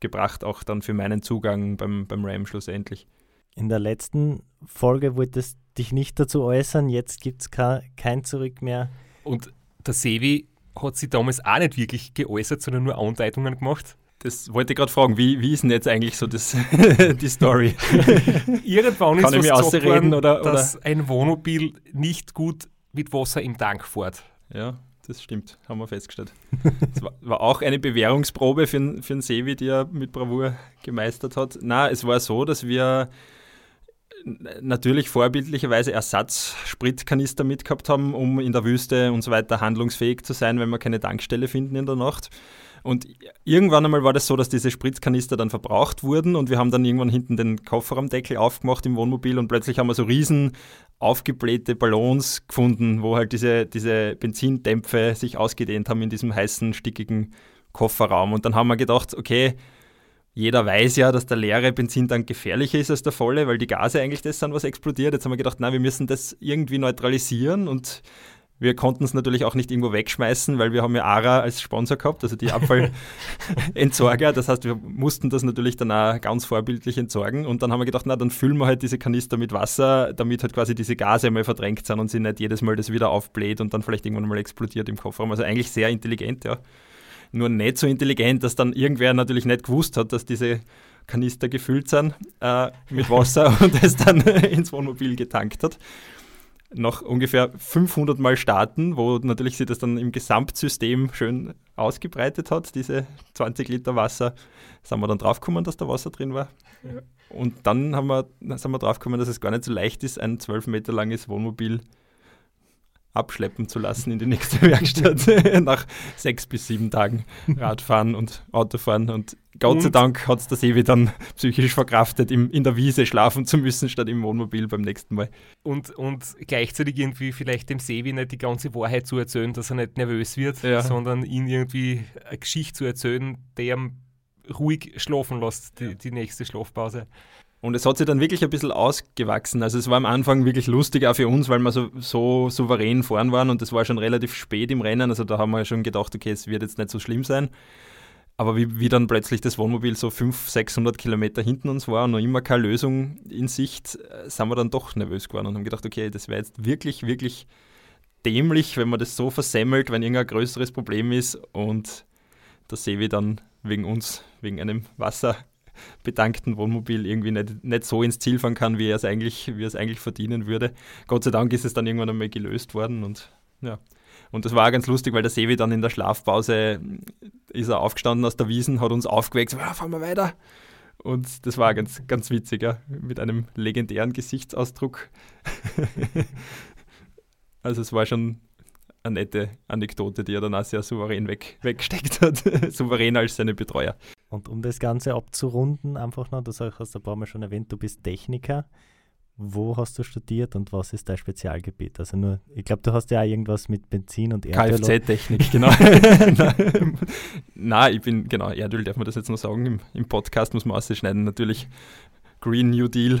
gebracht, auch dann für meinen Zugang beim, beim Ram schlussendlich.
In der letzten Folge wolltest du dich nicht dazu äußern, jetzt gibt es kein Zurück mehr.
Und der Sevi hat sich damals auch nicht wirklich geäußert, sondern nur Andeutungen gemacht.
Das wollte ich gerade fragen, wie, wie ist denn jetzt eigentlich so das, <laughs> die Story? <laughs>
Irgendwann ist Kann ich mir ausreden oder, oder? dass ein Wohnmobil nicht gut mit Wasser im Tank fährt.
Ja, das stimmt, haben wir festgestellt. Es war, war, auch eine Bewährungsprobe für, für den Sevi, die er mit Bravour gemeistert hat. Na, es war so, dass wir natürlich vorbildlicherweise Ersatzspritkanister mitgehabt haben, um in der Wüste und so weiter handlungsfähig zu sein, wenn wir keine Tankstelle finden in der Nacht. Und irgendwann einmal war das so, dass diese Spritzkanister dann verbraucht wurden und wir haben dann irgendwann hinten den Kofferraumdeckel aufgemacht im Wohnmobil und plötzlich haben wir so riesen aufgeblähte Ballons gefunden, wo halt diese, diese Benzindämpfe sich ausgedehnt haben in diesem heißen, stickigen Kofferraum. Und dann haben wir gedacht, okay, jeder weiß ja, dass der leere Benzintank gefährlicher ist als der volle, weil die Gase eigentlich das sind, was explodiert. Jetzt haben wir gedacht, na, wir müssen das irgendwie neutralisieren und wir konnten es natürlich auch nicht irgendwo wegschmeißen, weil wir haben ja ARA als Sponsor gehabt, also die Abfallentsorger. <laughs> Das heißt, wir mussten das natürlich dann auch ganz vorbildlich entsorgen. Und dann haben wir gedacht, na, dann füllen wir halt diese Kanister mit Wasser, damit halt quasi diese Gase einmal verdrängt sind und sie nicht jedes Mal das wieder aufbläht und dann vielleicht irgendwann mal explodiert im Kofferraum. Also eigentlich sehr intelligent, ja. Nur nicht so intelligent, dass dann irgendwer natürlich nicht gewusst hat, dass diese Kanister gefüllt sind äh, mit Wasser <laughs> und es dann ins Wohnmobil getankt hat noch ungefähr 500 Mal starten, wo natürlich sich das dann im Gesamtsystem schön ausgebreitet hat, diese 20 Liter Wasser, sind wir dann draufgekommen, dass da Wasser drin war. Und dann haben wir, sind wir draufgekommen, dass es gar nicht so leicht ist, ein 12 Meter langes Wohnmobil abschleppen zu lassen in die nächste <laughs> Werkstatt <laughs> nach sechs bis sieben Tagen Radfahren und Autofahren. Und Gott und? sei Dank hat es der Sevi dann psychisch verkraftet, im, in der Wiese schlafen zu müssen, statt im Wohnmobil beim nächsten Mal.
Und, und gleichzeitig irgendwie vielleicht dem Sevi nicht die ganze Wahrheit zu erzählen, dass er nicht nervös wird, ja. sondern ihn irgendwie eine Geschichte zu erzählen, der ihm ruhig schlafen lässt, die, die nächste Schlafpause.
Und es hat sich dann wirklich ein bisschen ausgewachsen. Also es war am Anfang wirklich lustig auch für uns, weil wir so, so souverän fahren waren und es war schon relativ spät im Rennen. Also da haben wir schon gedacht, okay, es wird jetzt nicht so schlimm sein. Aber wie, wie dann plötzlich das Wohnmobil so 500, 600 Kilometer hinten uns war und noch immer keine Lösung in Sicht, äh, sind wir dann doch nervös geworden und haben gedacht, okay, das wäre jetzt wirklich, wirklich dämlich, wenn man das so versemmelt, wenn irgendein größeres Problem ist und das Sevi dann wegen uns, wegen einem Wasser bedankten Wohnmobil irgendwie nicht, nicht so ins Ziel fahren kann, wie er es eigentlich, wie er es eigentlich verdienen würde. Gott sei Dank ist es dann irgendwann einmal gelöst worden und ja. Und das war auch ganz lustig, weil der Sevi dann in der Schlafpause ist er aufgestanden aus der Wiesen, hat uns aufgeweckt, ja, fahren wir weiter. Und das war ganz, ganz witzig, ja, mit einem legendären Gesichtsausdruck. <laughs> also es war schon eine nette Anekdote, die er dann auch sehr souverän weg, weggesteckt hat. <laughs> souverän als seine Betreuer.
Und um das Ganze abzurunden, einfach noch, du hast ein paar Mal schon erwähnt, du bist Techniker. Wo hast du studiert und was ist dein Spezialgebiet? Also nur, ich glaube, du hast ja auch irgendwas mit Benzin und
Erdöl. Kfz-Technik, <laughs> genau. Nein, ich bin, genau, Erdöl darf man das jetzt noch sagen, im, im Podcast muss man ausschneiden, natürlich Green New Deal.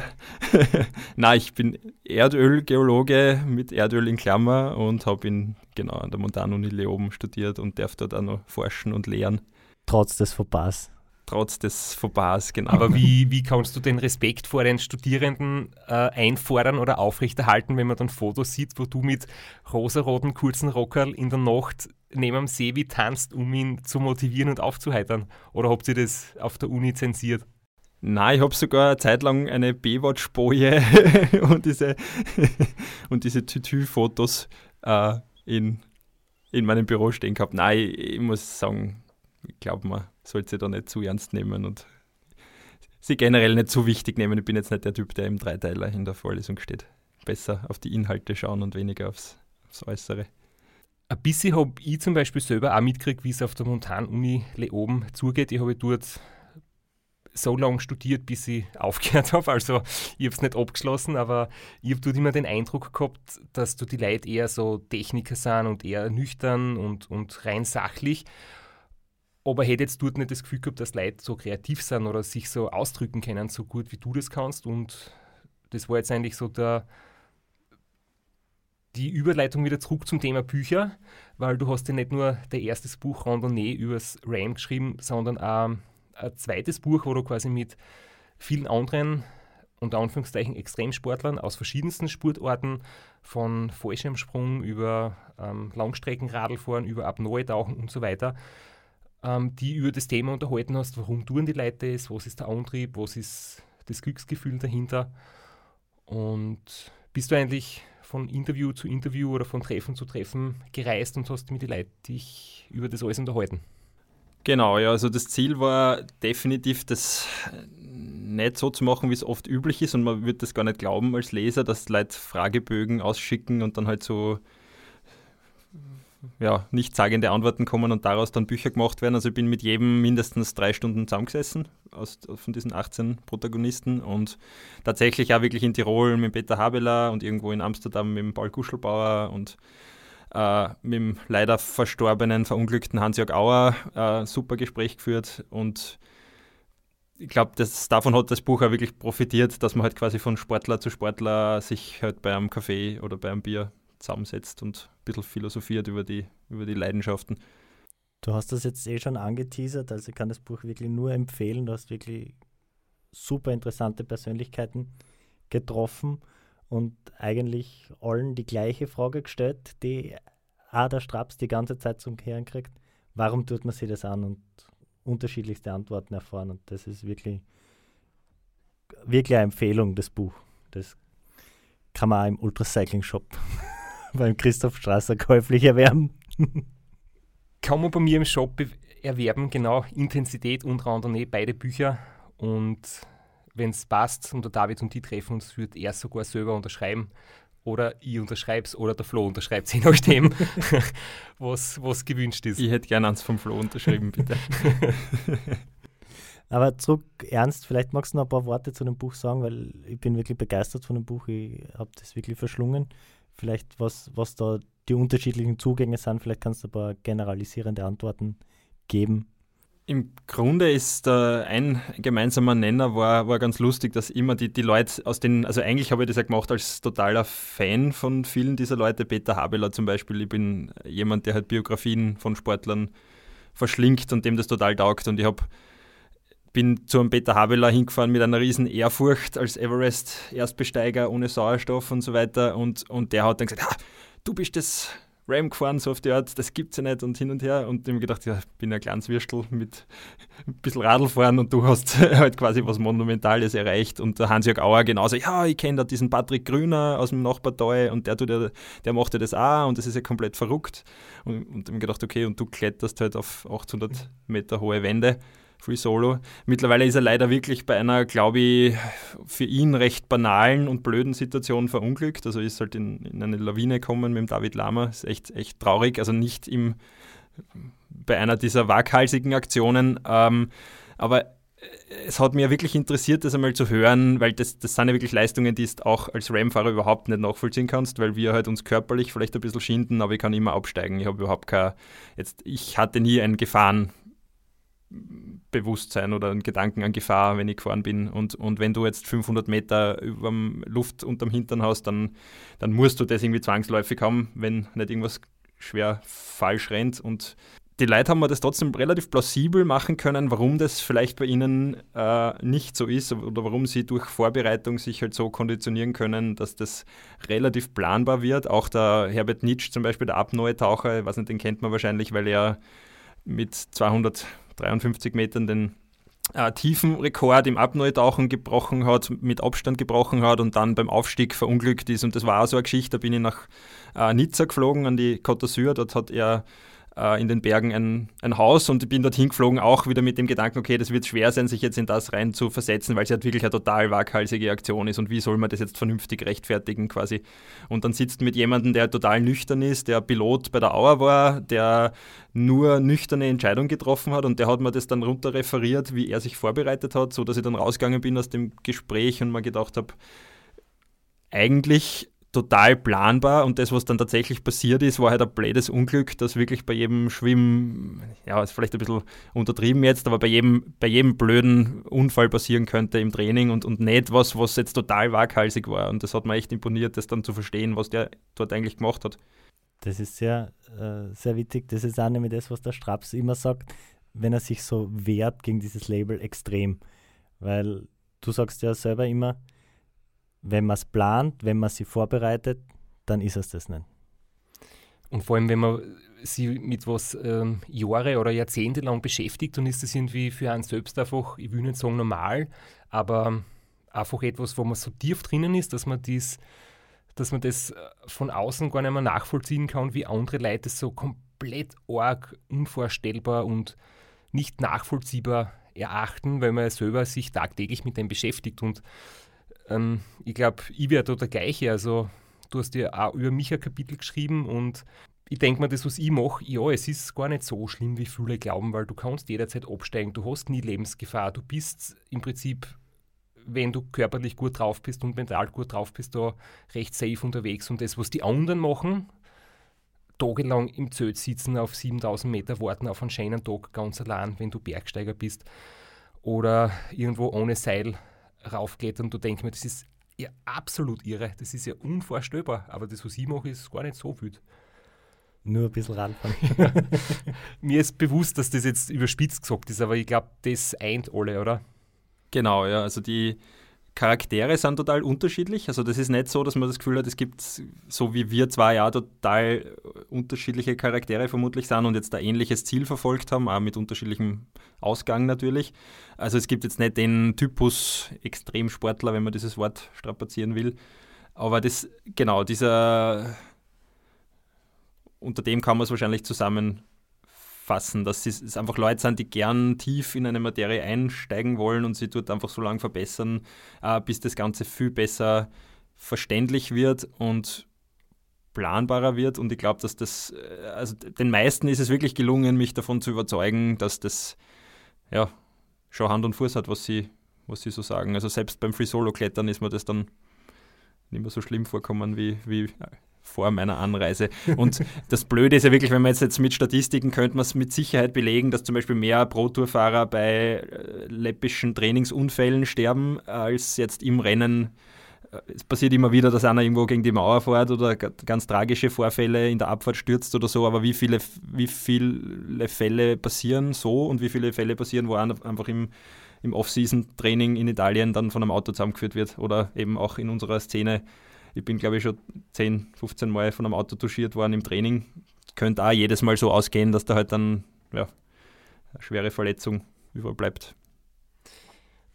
<laughs> Nein, ich bin Erdölgeologe mit Erdöl in Klammer und habe in, genau, an der Montanuni Leoben studiert und darf dort auch noch forschen und lehren.
Trotz des Fauxpas
trotz des Fauxpas, genau.
Aber wie, wie kannst du den Respekt vor den Studierenden äh, einfordern oder aufrechterhalten, wenn man dann Fotos sieht, wo du mit rosaroten kurzen Rockerl in der Nacht neben dem Sevi tanzt, um ihn zu motivieren und aufzuheitern? Oder habt ihr das auf der Uni zensiert?
Nein, ich habe sogar eine Zeit lang eine Baywatch-Boje <laughs> und diese, <laughs> und diese Tütü-Fotos äh, in, in meinem Büro stehen gehabt. Nein, ich, ich muss sagen, ich glaube, man sollte sie da nicht zu ernst nehmen und sie generell nicht zu wichtig nehmen. Ich bin jetzt nicht der Typ, der im Dreiteiler in der Vorlesung steht. Besser auf die Inhalte schauen und weniger aufs, aufs Äußere.
Ein bisschen habe ich zum Beispiel selber auch mitgekriegt, wie es auf der Montanuni oben zugeht. Ich habe dort so lange studiert, bis ich <laughs> aufgehört habe. Also ich habe es nicht abgeschlossen, aber ich habe dort immer den Eindruck gehabt, dass du die Leute eher so Techniker sind und eher nüchtern und, und rein sachlich. Aber hätte jetzt dort nicht das Gefühl gehabt, dass Leute so kreativ sind oder sich so ausdrücken können, so gut wie du das kannst. Und das war jetzt eigentlich so der, die Überleitung wieder zurück zum Thema Bücher, weil du hast ja nicht nur dein erstes Buch Randonnee übers RAM geschrieben, sondern auch ein zweites Buch, wo du quasi mit vielen anderen, unter Anführungszeichen, Extremsportlern aus verschiedensten Sportarten, von Fallschirmsprung über ähm, Langstreckenradlfahren, über Apnoe-Tauchen und so weiter, ähm, die über das Thema unterhalten hast, warum tun die Leute das, was ist der Antrieb, was ist das Glücksgefühl dahinter. Und bist du eigentlich von Interview zu Interview oder von Treffen zu Treffen gereist und hast mit den Leuten dich über das alles unterhalten?
Genau, ja, also das Ziel war definitiv, das nicht so zu machen, wie es oft üblich ist und man wird das gar nicht glauben als Leser, dass Leute Fragebögen ausschicken und dann halt so ja, nichtssagende Antworten kommen und daraus dann Bücher gemacht werden. Also ich bin mit jedem mindestens drei Stunden zusammengesessen aus, von diesen 18 Protagonisten und tatsächlich auch wirklich in Tirol mit Peter Habeler und irgendwo in Amsterdam mit Paul Kuschelbauer und äh, mit dem leider verstorbenen, verunglückten Hans-Jörg Auer äh, super Gespräch geführt und ich glaube, davon hat das Buch auch wirklich profitiert, dass man halt quasi von Sportler zu Sportler sich halt bei einem Kaffee oder bei einem Bier zusammensetzt und ein bisschen philosophiert über die, über die Leidenschaften.
Du hast das jetzt eh schon angeteasert, also ich kann das Buch wirklich nur empfehlen. Du hast wirklich super interessante Persönlichkeiten getroffen und eigentlich allen die gleiche Frage gestellt, die der Straps die ganze Zeit zum Kehren kriegt. Warum tut man sich das an und unterschiedlichste Antworten erfahren und das ist wirklich, wirklich eine Empfehlung, das Buch. Das kann man auch im Ultracycling Shop beim Christoph Strasser käuflich erwerben.
Kann man bei mir im Shop erwerben, genau, Intensität und Randonnee, beide Bücher. Und wenn es passt und der David und die treffen uns, wird er sogar selber unterschreiben. Oder ich unterschreibe es oder der Flo unterschreibt es, je nachdem, <laughs> was, was gewünscht ist.
Ich hätte gerne eins vom Flo unterschrieben, bitte. <laughs>
Aber zurück, Ernst, vielleicht magst du noch ein paar Worte zu dem Buch sagen, weil ich bin wirklich begeistert von dem Buch. Ich habe das wirklich verschlungen vielleicht was, was da die unterschiedlichen Zugänge sind. Vielleicht kannst du ein paar generalisierende Antworten geben.
Im Grunde ist äh, ein gemeinsamer Nenner war, war ganz lustig, dass immer die, die Leute aus den, also eigentlich habe ich das ja gemacht als totaler Fan von vielen dieser Leute, Peter Habeler zum Beispiel. Ich bin jemand, der halt Biografien von Sportlern verschlingt und dem das total taugt und ich habe bin zu einem Peter Habeler hingefahren mit einer riesen Ehrfurcht als Everest-Erstbesteiger ohne Sauerstoff und so weiter. Und, und der hat dann gesagt, ah, du bist das Ram gefahren, so auf die Art, das gibt's ja nicht und hin und her. Und ich habe gedacht, ja, ich bin ein kleines Würstel mit <laughs> ein bisschen Radlfahren und du hast <laughs> halt quasi was Monumentales erreicht. Und der Hans-Jörg Auer genauso, ja, ich kenne da diesen Patrick Grüner aus dem Nachbartal und der, tut ja, der macht ja das auch und das ist ja komplett verrückt. Und, und ich habe gedacht, okay, und du kletterst halt auf 800 Meter hohe Wände. Free Solo. Mittlerweile ist er leider wirklich bei einer, glaube ich, für ihn recht banalen und blöden Situation verunglückt. Also ist halt in, in eine Lawine gekommen mit dem David Lama. Ist echt, echt traurig. Also nicht im, bei einer dieser waghalsigen Aktionen. Ähm, Aber es hat ja wirklich interessiert, das einmal zu hören, weil das, das sind ja wirklich Leistungen, die du auch als RAM-Fahrer überhaupt nicht nachvollziehen kannst, weil wir halt uns körperlich vielleicht ein bisschen schinden, aber ich kann immer absteigen. Ich habe überhaupt kein, jetzt, ich hatte nie ein Gefahrenbewusstsein oder einen Gedanken an Gefahr, wenn ich gefahren bin. Und, und wenn du jetzt 500 Meter über Luft unterm Hintern hast, dann, dann musst du das irgendwie zwangsläufig haben, wenn nicht irgendwas schwer falsch rennt. Und die Leute haben mir das trotzdem relativ plausibel machen können, warum das vielleicht bei ihnen äh, nicht so ist oder warum sie durch Vorbereitung sich halt so konditionieren können, dass das relativ planbar wird. Auch der Herbert Nitsch zum Beispiel, der Apnoe-Taucher, weiß nicht, den kennt man wahrscheinlich, weil er mit 253 Metern den äh, tiefen Rekord im Apnoe-Tauchen gebrochen hat, mit Abstand gebrochen hat und dann beim Aufstieg verunglückt ist. Und das war auch so eine Geschichte, da bin ich nach äh, Nizza geflogen, an die Côte d'Azur, dort hat er äh, in den Bergen ein, ein Haus und bin dorthin geflogen, auch wieder mit dem Gedanken, okay, das wird schwer sein, sich jetzt in das rein zu versetzen, weil es halt wirklich eine total waghalsige Aktion ist und wie soll man das jetzt vernünftig rechtfertigen quasi. Und dann sitzt mit jemandem, der total nüchtern ist, der Pilot bei der Auer war, der nur nüchterne Entscheidungen getroffen hat und der hat mir das dann runter referiert, wie er sich vorbereitet hat, so dass ich dann rausgegangen bin aus dem Gespräch und mir gedacht habe, eigentlich total planbar und das, was dann tatsächlich passiert ist, war halt ein blödes Unglück, dass wirklich bei jedem Schwimmen, ja, ist vielleicht ein bisschen untertrieben jetzt, aber bei jedem, bei jedem blöden Unfall passieren könnte im Training und, und nicht was, was jetzt total waghalsig war. Und das hat mir echt imponiert, das dann zu verstehen, was der dort eigentlich gemacht hat.
Das ist sehr, äh, sehr wichtig. Das ist auch nämlich das, was der Straps immer sagt, wenn er sich so wehrt gegen dieses Label extrem. Weil du sagst ja selber immer, wenn man es plant, wenn man sich vorbereitet, dann ist es das nicht.
Und vor allem, wenn man sich mit was ähm, Jahre oder Jahrzehnte lang beschäftigt, dann ist das irgendwie für einen selbst einfach, ich will nicht sagen normal, aber einfach etwas, wo man so tief drinnen ist, dass man dies, dass man das äh, von außen gar nicht mehr nachvollziehen kann, wie andere Leute das so komplett arg, unvorstellbar und nicht nachvollziehbar erachten, weil man selber sich tagtäglich mit dem beschäftigt und ähm, ich glaube, ich wäre da der gleiche. Also, du hast ja auch über mich ein Kapitel geschrieben und ich denke mir, das, was ich mache, ja, es ist gar nicht so schlimm, wie viele glauben, weil du kannst jederzeit absteigen, du hast nie Lebensgefahr, du bist im Prinzip, wenn du körperlich gut drauf bist und mental gut drauf bist, da recht safe unterwegs. Und das, was die anderen machen, tagelang im Zelt sitzen, auf 7000 Meter warten auf einen schönen Tag ganz allein, wenn du Bergsteiger bist, oder irgendwo ohne Seil raufklettern und du denkst mir, das ist ja absolut irre, das ist ja unvorstellbar, aber das, was ich mache, ist gar nicht so wild.
Nur ein bisschen ranfahren. <laughs>
Mir ist bewusst, dass das jetzt überspitzt gesagt ist, aber ich glaube, das eint alle, oder?
Genau, ja. Also die, Charaktere sind total unterschiedlich. Also das ist nicht so, dass man das Gefühl hat, es gibt, so wie wir zwei ja total unterschiedliche Charaktere vermutlich sind und jetzt ein ähnliches Ziel verfolgt haben, auch mit unterschiedlichem Ausgang natürlich. Also es gibt jetzt nicht den Typus Extremsportler, wenn man dieses Wort strapazieren will. Aber das, genau, dieser, unter dem kann man es wahrscheinlich zusammen fassen, dass es einfach Leute sind, die gern tief in eine Materie einsteigen wollen und sie dort einfach so lange verbessern, äh, bis das Ganze viel besser verständlich wird und planbarer wird. Und ich glaube, dass das, äh, also den meisten ist es wirklich gelungen, mich davon zu überzeugen, dass das ja schon Hand und Fuß hat, was sie, was sie so sagen. Also selbst beim Free Solo Klettern ist mir das dann nicht mehr so schlimm vorkommen wie, wie vor meiner Anreise. Und <laughs> das Blöde ist ja wirklich, wenn man jetzt, jetzt mit Statistiken könnte man es mit Sicherheit belegen, dass zum Beispiel mehr Pro-Tour-Fahrer bei äh, läppischen Trainingsunfällen sterben, als jetzt im Rennen. Äh, es passiert immer wieder, dass einer irgendwo gegen die Mauer fährt oder ganz tragische Vorfälle in der Abfahrt stürzt oder so, aber wie viele, wie viele Fälle passieren so und wie viele Fälle passieren, wo einer einfach im, im Off-Season-Training in Italien dann von einem Auto zusammengeführt wird oder eben auch in unserer Szene ich bin, glaube ich, schon 10, 15 Mal von einem Auto touchiert worden im Training. Könnte auch jedes Mal so ausgehen, dass da halt dann ja, eine schwere Verletzung überbleibt.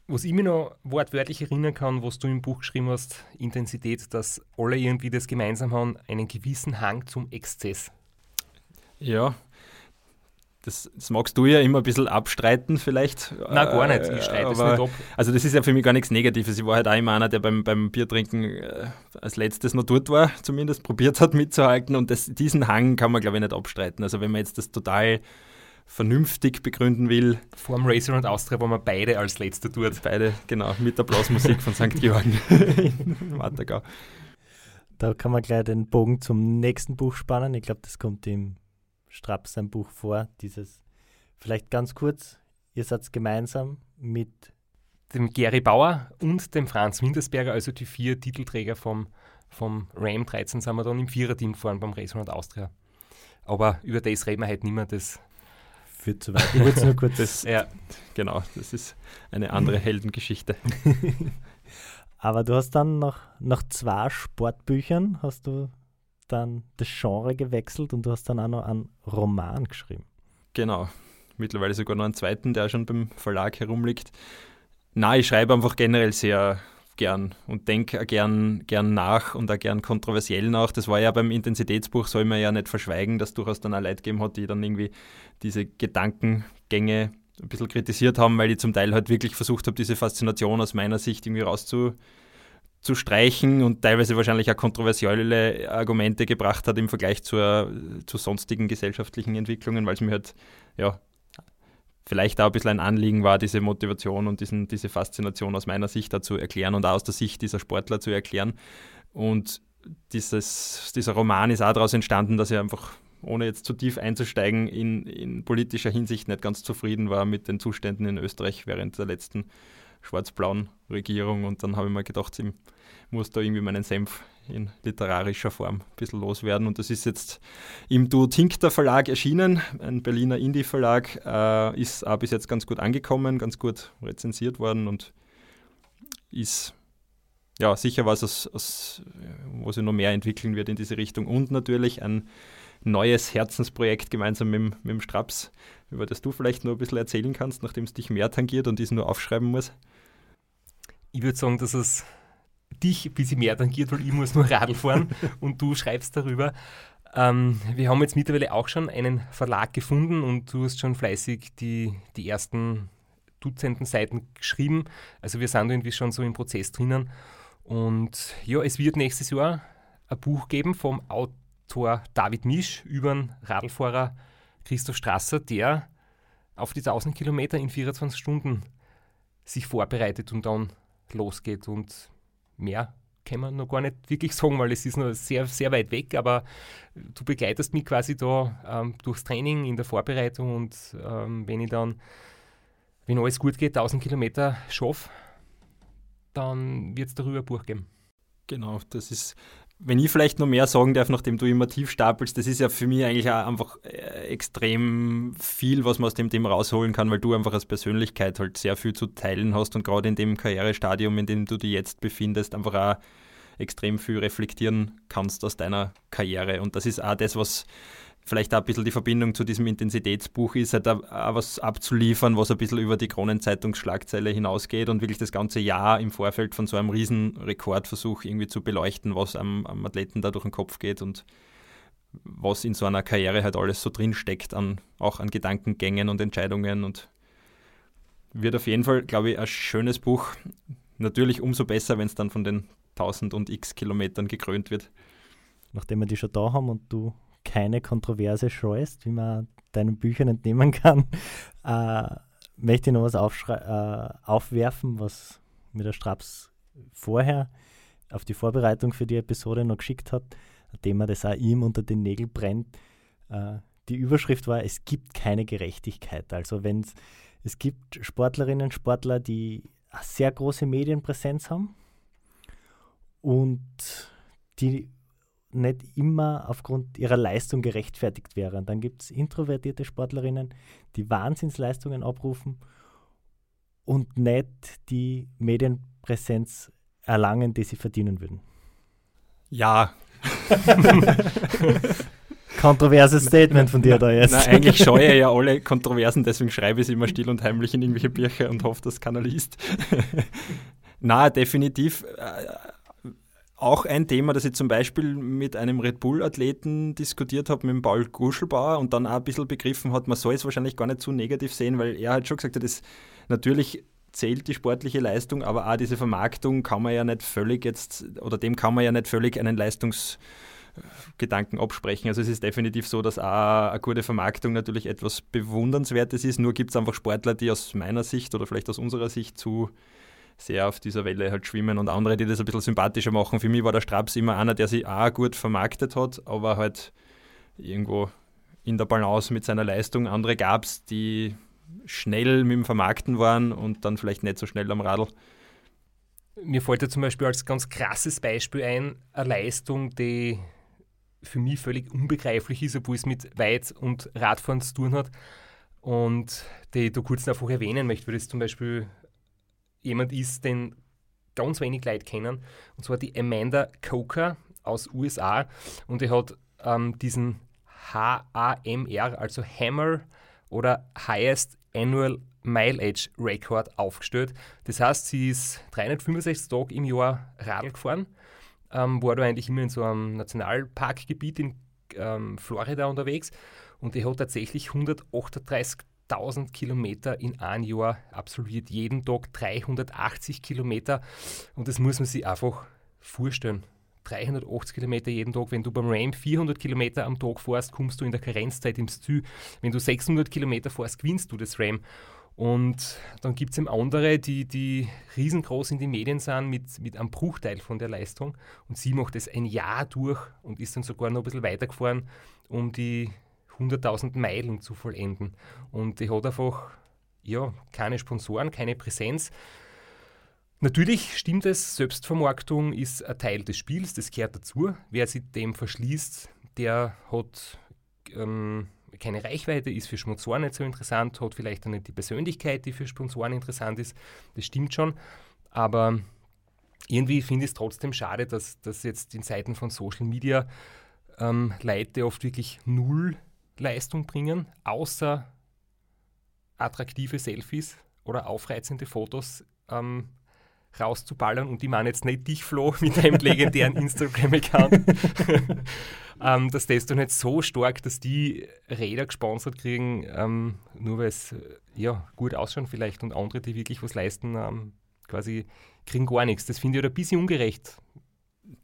Was ich mir noch wortwörtlich erinnern kann, was du im Buch geschrieben hast, Intensität, dass alle irgendwie das gemeinsam haben, einen gewissen Hang zum Exzess.
Ja, das, das, magst du ja immer ein bisschen abstreiten, vielleicht.
Nein, gar nicht. Ich streite es nicht ab.
Also, das ist ja für mich gar nichts Negatives. Ich war halt auch immer einer, der beim, beim Biertrinken äh, als letztes noch dort war, zumindest probiert hat mitzuhalten. Und das, diesen Hang kann man, glaube ich, nicht abstreiten. Also, wenn man jetzt das total vernünftig begründen will.
Vor dem Racer und Austria, wo man beide als Letzter tut.
Beide, genau, mit der Blasmusik von St. Georgen <laughs> im Wattergau.
Da kann man gleich den Bogen zum nächsten Buch spannen. Ich glaube, das kommt im Straps sein Buch vor. Dieses, vielleicht ganz kurz, ihr seid gemeinsam mit
dem Gary Bauer und dem Franz Wintersberger, also die vier Titelträger vom, vom Ram 13, sind wir dann im Viererteam gefahren beim Race Round Austria. Aber über das reden wir halt nicht mehr. Das
führt zu weit. Ich wollte nur kurz. <laughs>
Das, ja. Genau, das ist eine andere Heldengeschichte. <laughs>
Aber du hast dann nach, nach zwei Sportbüchern hast du dann das Genre gewechselt und du hast dann auch noch einen Roman geschrieben.
Genau. Mittlerweile sogar noch einen zweiten, der schon beim Verlag herumliegt. Na, ich schreibe einfach generell sehr gern und denke gern, gern nach und auch gern kontroversiell nach. Das war ja beim Intensitätsbuch, soll man ja nicht verschweigen, dass durchaus dann auch Leute gegeben hat, die dann irgendwie diese Gedankengänge ein bisschen kritisiert haben, weil ich zum Teil halt wirklich versucht habe, diese Faszination aus meiner Sicht irgendwie rauszustreichen und teilweise wahrscheinlich auch kontroversielle Argumente gebracht hat im Vergleich zur, zu sonstigen gesellschaftlichen Entwicklungen, weil es mir halt ja, vielleicht auch ein bisschen ein Anliegen war, diese Motivation und diesen, diese Faszination aus meiner Sicht da zu erklären und auch aus der Sicht dieser Sportler zu erklären. Und dieses, dieser Roman ist auch daraus entstanden, dass ich einfach, ohne jetzt zu tief einzusteigen, in, in politischer Hinsicht nicht ganz zufrieden war mit den Zuständen in Österreich während der letzten schwarz-blauen Regierung. Und dann habe ich mir gedacht, ich muss da irgendwie meinen Senf in literarischer Form ein bisschen loswerden. Und das ist jetzt im Du Tinkter Verlag erschienen, ein Berliner Indie-Verlag, äh, ist auch bis jetzt ganz gut angekommen, ganz gut rezensiert worden und ist ja sicher was, aus, aus, wo sich noch mehr entwickeln wird in diese Richtung. Und natürlich ein neues Herzensprojekt gemeinsam mit, mit dem Straps, über das du vielleicht noch ein bisschen erzählen kannst, nachdem es dich mehr tangiert und dies nur aufschreiben muss.
Ich würde sagen, dass es dich ein bisschen mehr tangiert, weil ich muss nur Radl fahren <laughs> und du schreibst darüber. Ähm, wir haben jetzt mittlerweile auch schon einen Verlag gefunden und du hast schon fleißig die, die ersten Dutzenden Seiten geschrieben. Also wir sind irgendwie schon so im Prozess drinnen. Und ja, es wird nächstes Jahr ein Buch geben vom Autor David Misch über den Radlfahrer Christoph Strasser, der auf die 1000 Kilometer in 24 Stunden sich vorbereitet und dann losgeht. Und mehr kann man noch gar nicht wirklich sagen, weil es ist noch sehr, sehr weit weg, aber du begleitest mich quasi da ähm, durchs Training, in der Vorbereitung und ähm, wenn ich dann, wenn alles gut geht, 1000 Kilometer schaffe, dann wird es darüber Buch geben.
Genau, das ist, wenn ich vielleicht noch mehr sagen darf, nachdem du immer tief stapelst, das ist ja für mich eigentlich auch einfach äh, extrem viel, was man aus dem Thema rausholen kann, weil du einfach als Persönlichkeit halt sehr viel zu teilen hast und gerade in dem Karrierestadium, in dem du dich jetzt befindest, einfach auch extrem viel reflektieren kannst aus deiner Karriere. Und das ist auch das, was vielleicht auch ein bisschen die Verbindung zu diesem Intensitätsbuch ist, halt auch was abzuliefern, was ein bisschen über die Kronenzeitungsschlagzeile hinausgeht und wirklich das ganze Jahr im Vorfeld von so einem riesen Rekordversuch irgendwie zu beleuchten, was am, am Athleten da durch den Kopf geht und was in so einer Karriere halt alles so drinsteckt, an, auch an Gedankengängen und Entscheidungen und wird auf jeden Fall, glaube ich, ein schönes Buch. Natürlich umso besser, wenn es dann von den 1000 und x Kilometern gekrönt wird.
Nachdem wir die schon da haben und du keine Kontroverse scheust, wie man deinen Büchern entnehmen kann, <laughs> äh, möchte ich noch was äh, aufwerfen, was mir der Straps vorher auf die Vorbereitung für die Episode noch geschickt hat, nachdem er das auch ihm unter den Nägeln brennt. Äh, die Überschrift war, es gibt keine Gerechtigkeit. Also wenn es gibt Sportlerinnen Sportler, die eine sehr große Medienpräsenz haben und die nicht immer aufgrund ihrer Leistung gerechtfertigt wären. Dann gibt es introvertierte Sportlerinnen, die Wahnsinnsleistungen abrufen und nicht die Medienpräsenz erlangen, die sie verdienen würden.
Ja. <laughs>
Kontroverses Statement von dir da jetzt.
Nein, eigentlich scheue ja alle Kontroversen, deswegen schreibe ich sie immer still und heimlich in irgendwelche Bücher und hoffe, dass keiner liest. <laughs> Na, definitiv äh, auch ein Thema, das ich zum Beispiel mit einem Red Bull-Athleten diskutiert habe, mit dem Paul Guschelbauer und dann auch ein bisschen begriffen hat, man soll es wahrscheinlich gar nicht zu negativ sehen, weil er hat schon gesagt, das natürlich zählt die sportliche Leistung, aber auch diese Vermarktung kann man ja nicht völlig jetzt, oder dem kann man ja nicht völlig einen Leistungs- Gedanken absprechen. Also es ist definitiv so, dass auch eine gute Vermarktung natürlich etwas Bewundernswertes ist. Nur gibt es einfach Sportler, die aus meiner Sicht oder vielleicht aus unserer Sicht zu sehr auf dieser Welle halt schwimmen und andere, die das ein bisschen sympathischer machen. Für mich war der Straps immer einer, der sich auch gut vermarktet hat, aber halt irgendwo in der Balance mit seiner Leistung. Andere gab es, die schnell mit dem Vermarkten waren und dann vielleicht nicht so schnell am Radl.
Mir fällt ja zum Beispiel als ganz krasses Beispiel ein, eine Leistung, die für mich völlig unbegreiflich ist, obwohl es mit Weit- und Radfahren zu tun hat und die ich da kurz einfach erwähnen möchte, weil das zum Beispiel jemand ist, den ganz wenig Leute kennen, und zwar die Amanda Coker aus USA und die hat ähm, diesen HAMR, also Hammer oder Highest Annual Mileage Record aufgestellt. Das heißt, sie ist 365 Tage im Jahr Radl gefahren, ähm, war da eigentlich immer in so einem Nationalparkgebiet in ähm, Florida unterwegs. Und die hat tatsächlich 138.000 Kilometer in einem Jahr absolviert, jeden Tag 380 Kilometer und das muss man sich einfach vorstellen. 380 Kilometer jeden Tag. Wenn du beim Ram 400 Kilometer am Tag fährst, kommst du in der Karenzzeit ins Ziel. Wenn du 600 Kilometer fährst, gewinnst du das Ram. Und dann gibt es eben andere, die, die riesengroß in die Medien sind mit, mit einem Bruchteil von der Leistung. Und sie macht das ein Jahr durch und ist dann sogar noch ein bisschen weitergefahren, um die 100.000 Meilen zu vollenden. Und die hat einfach ja, keine Sponsoren, keine Präsenz. Natürlich stimmt es, Selbstvermarktung ist ein Teil des Spiels, das gehört dazu. Wer sich dem verschließt, der hat ähm, keine Reichweite, ist für Sponsoren nicht so interessant, hat vielleicht auch nicht die Persönlichkeit, die für Sponsoren interessant ist. Das stimmt schon. Aber irgendwie finde ich es trotzdem schade, dass, dass jetzt in Zeiten von Social Media ähm, Leute oft wirklich null Leistung bringen, außer attraktive Selfies oder aufreizende Fotos ähm, rauszuballern. Und ich meine jetzt nicht dich, Flo, mit deinem <laughs> legendären Instagram-Account. <laughs> ähm, dass das dann nicht so stark, dass die Räder gesponsert kriegen, ähm, nur weil es äh, ja, gut ausschauen vielleicht und andere, die wirklich was leisten, ähm, quasi kriegen gar nichts. Das finde ich halt ein bisschen ungerecht.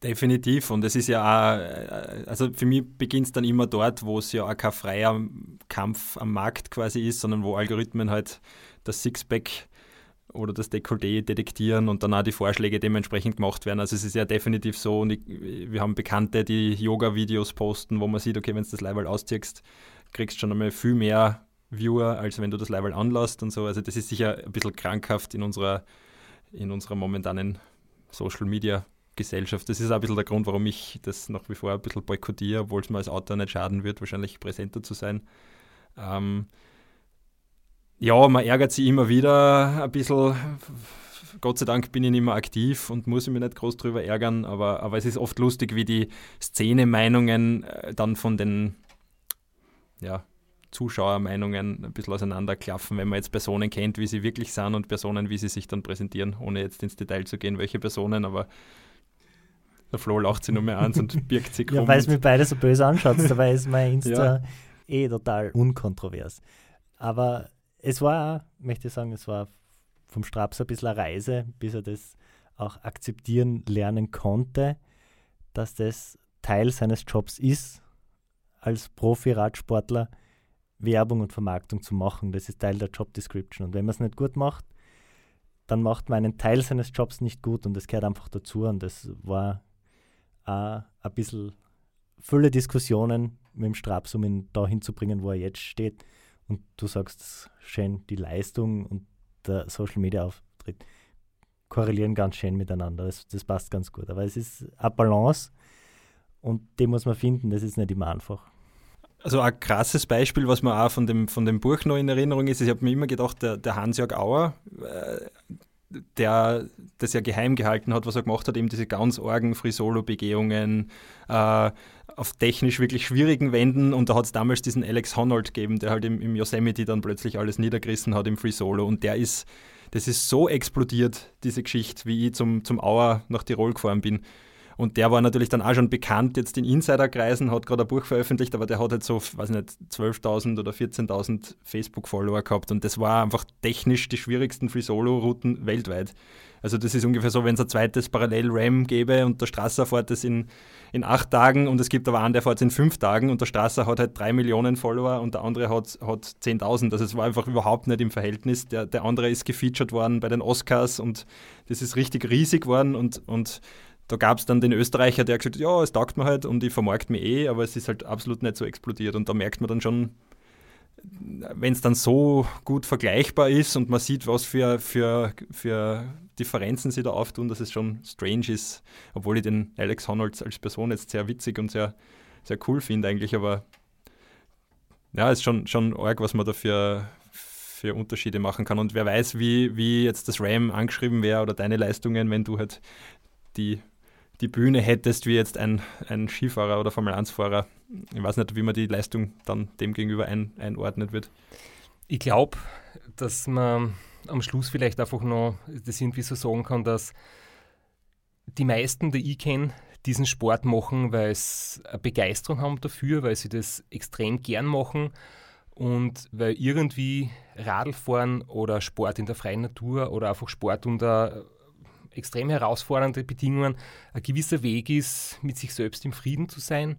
Definitiv. Und es ist ja auch, äh, also für mich beginnt es dann immer dort, wo es ja auch kein freier Kampf am Markt quasi ist, sondern wo Algorithmen halt das Sixpack oder das Dekolleté detektieren und dann auch die Vorschläge dementsprechend gemacht werden. Also es ist ja definitiv so, und ich, wir haben Bekannte, die Yoga-Videos posten, wo man sieht, okay, wenn du das Level ausziehst, kriegst du schon einmal viel mehr Viewer, als wenn du das Level anlässt und so. Also das ist sicher ein bisschen krankhaft in unserer, in unserer momentanen Social Media Gesellschaft. Das ist auch ein bisschen der Grund, warum ich das nach wie vor ein bisschen boykottiere, obwohl es mir als Autor nicht schaden wird, wahrscheinlich präsenter zu sein. Ähm, ja, man ärgert sich immer wieder ein bisschen. Gott sei Dank bin ich nicht mehr aktiv und muss mich nicht groß drüber ärgern, aber, aber es ist oft lustig, wie die Szene-Meinungen äh, dann von den ja, Zuschauermeinungen ein bisschen auseinanderklaffen, wenn man jetzt Personen kennt, wie sie wirklich sind und Personen, wie sie sich dann präsentieren, ohne jetzt ins Detail zu gehen, welche Personen, aber der Flo lacht sich nur mehr an und birgt sich <laughs>
Ja, weil es mir beide so böse anschaut, dabei ist mein Insta ja. eh total unkontrovers. Aber es war, möchte ich sagen, es war vom Straps ein bisschen eine Reise, bis er das auch akzeptieren lernen konnte, dass das Teil seines Jobs ist, als Profi-Radsportler Werbung und Vermarktung zu machen. Das ist Teil der Job Description. Und wenn man es nicht gut macht, dann macht man einen Teil seines Jobs nicht gut und das gehört einfach dazu. Und das war auch ein bisschen viele Diskussionen mit dem Straps, um ihn dahin zu bringen, wo er jetzt steht und du sagst schön, die Leistung und der Social Media Auftritt korrelieren ganz schön miteinander. Das, das passt ganz gut. Aber es ist eine Balance und die muss man finden, das ist nicht immer einfach.
Also ein krasses Beispiel, was mir auch von dem, von dem Buch noch in Erinnerung ist, ich habe mir immer gedacht, der, der Hans-Jörg Auer, äh, der das ja geheim gehalten hat, was er gemacht hat, eben diese ganz orgen Free-Solo-Begehungen, äh, auf technisch wirklich schwierigen Wänden und da hat es damals diesen Alex Honnold gegeben, der halt im, im, Yosemite dann plötzlich alles niedergerissen hat im Free Solo und der ist, das ist so explodiert, diese Geschichte, wie ich zum, zum Auer nach Tirol gefahren bin. Und der war natürlich dann auch schon bekannt jetzt in Insiderkreisen, hat gerade ein Buch veröffentlicht, aber der hat halt so, weiß nicht, 12.000 oder 14.000 Facebook-Follower gehabt und das war einfach technisch die schwierigsten Free-Solo-Routen weltweit. Also das ist ungefähr so, wenn es ein zweites Parallel-RAM gäbe und der Strasser fährt es in, in acht Tagen und es gibt aber einen, der fährt es in fünf Tagen und der Strasser hat halt drei Millionen Follower und der andere hat, hat 10.000. Also es war einfach überhaupt nicht im Verhältnis. Der, der andere ist gefeatured worden bei den Oscars und das ist richtig riesig geworden und, und da gab es dann den Österreicher, der gesagt hat, ja, es taugt mir halt und ich vermarkt mich eh, aber es ist halt absolut nicht so explodiert und da merkt man dann schon, wenn es dann so gut vergleichbar ist und man sieht, was für, für, für Differenzen sie da auftun, dass es schon strange ist, obwohl ich den Alex Honnold als Person jetzt sehr witzig und sehr, sehr cool finde eigentlich, aber ja, ist schon, schon arg, was man da für, für Unterschiede machen kann. Und wer weiß, wie, wie jetzt das RAM angeschrieben wäre oder deine Leistungen, wenn du halt die die Bühne hättest wie jetzt ein, ein Skifahrer oder Formel-1-Fahrer. Ich weiß nicht, wie man die Leistung dann dem gegenüber ein, einordnet wird.
Ich glaube, dass man am Schluss vielleicht einfach noch das irgendwie so sagen kann, dass die meisten, die ich kenne, diesen Sport machen, weil sie eine Begeisterung haben dafür, weil sie das extrem gern machen und weil irgendwie Radlfahren oder Sport in der freien Natur oder einfach Sport unter extrem herausfordernde Bedingungen ein gewisser Weg ist, mit sich selbst im Frieden zu sein,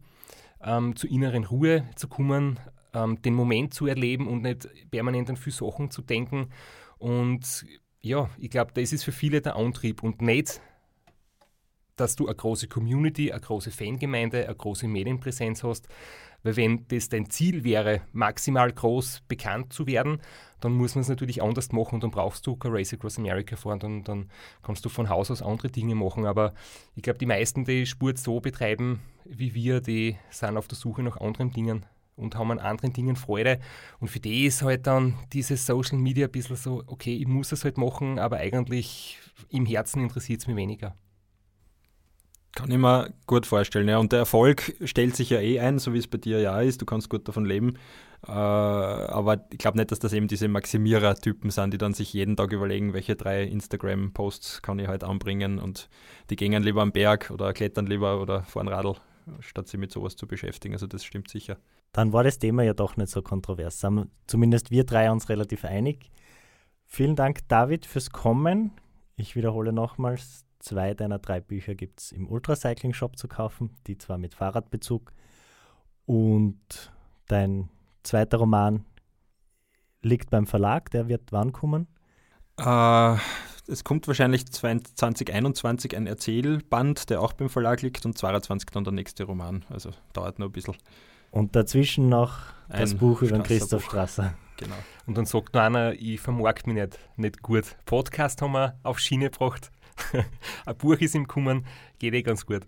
ähm, zur inneren Ruhe zu kommen, ähm, den Moment zu erleben und nicht permanent an viele Sachen zu denken. Und ja, ich glaube, das ist für viele der Antrieb und nicht, dass du eine große Community, eine große Fangemeinde, eine große Medienpräsenz hast, weil wenn das dein Ziel wäre, maximal groß bekannt zu werden, dann muss man es natürlich anders machen und dann brauchst du kein Race Across America fahren, dann, dann kannst du von Haus aus andere Dinge machen. Aber ich glaube, die meisten, die Sport so betreiben wie wir, die sind auf der Suche nach anderen Dingen und haben an anderen Dingen Freude. Und für die ist halt dann dieses Social Media ein bisschen so, okay, ich muss es halt machen, aber eigentlich im Herzen interessiert es mich weniger.
Kann ich mir gut vorstellen, ja. Und der Erfolg stellt sich ja eh ein, so wie es bei dir ja ist. Du kannst gut davon leben. Äh, aber ich glaube nicht, dass das eben diese Maximierer-Typen sind, die dann sich jeden Tag überlegen, welche drei Instagram-Posts kann ich heute anbringen und die gehen lieber am Berg oder klettern lieber oder fahren Radl, statt sich mit sowas zu beschäftigen. Also das stimmt sicher.
Dann war das Thema ja doch nicht so kontrovers. Sind zumindest wir drei uns relativ einig. Vielen Dank, David, fürs Kommen. Ich wiederhole nochmals, Zwei deiner drei Bücher gibt es im Ultracycling-Shop zu kaufen, die zwar mit Fahrradbezug. Und dein zweiter Roman liegt beim Verlag, der wird wann kommen?
Äh, es kommt wahrscheinlich 2021 ein Erzählband, der auch beim Verlag liegt, und 2022 dann der nächste Roman. Also dauert noch ein bisschen.
Und dazwischen noch das ein Buch über Christoph Strasser.
Genau. Und dann sagt noch einer, ich vermarkt mich nicht, nicht gut. Podcast haben wir auf Schiene gebracht. <laughs> ein Buch ist im Kommen, geht eh ganz gut.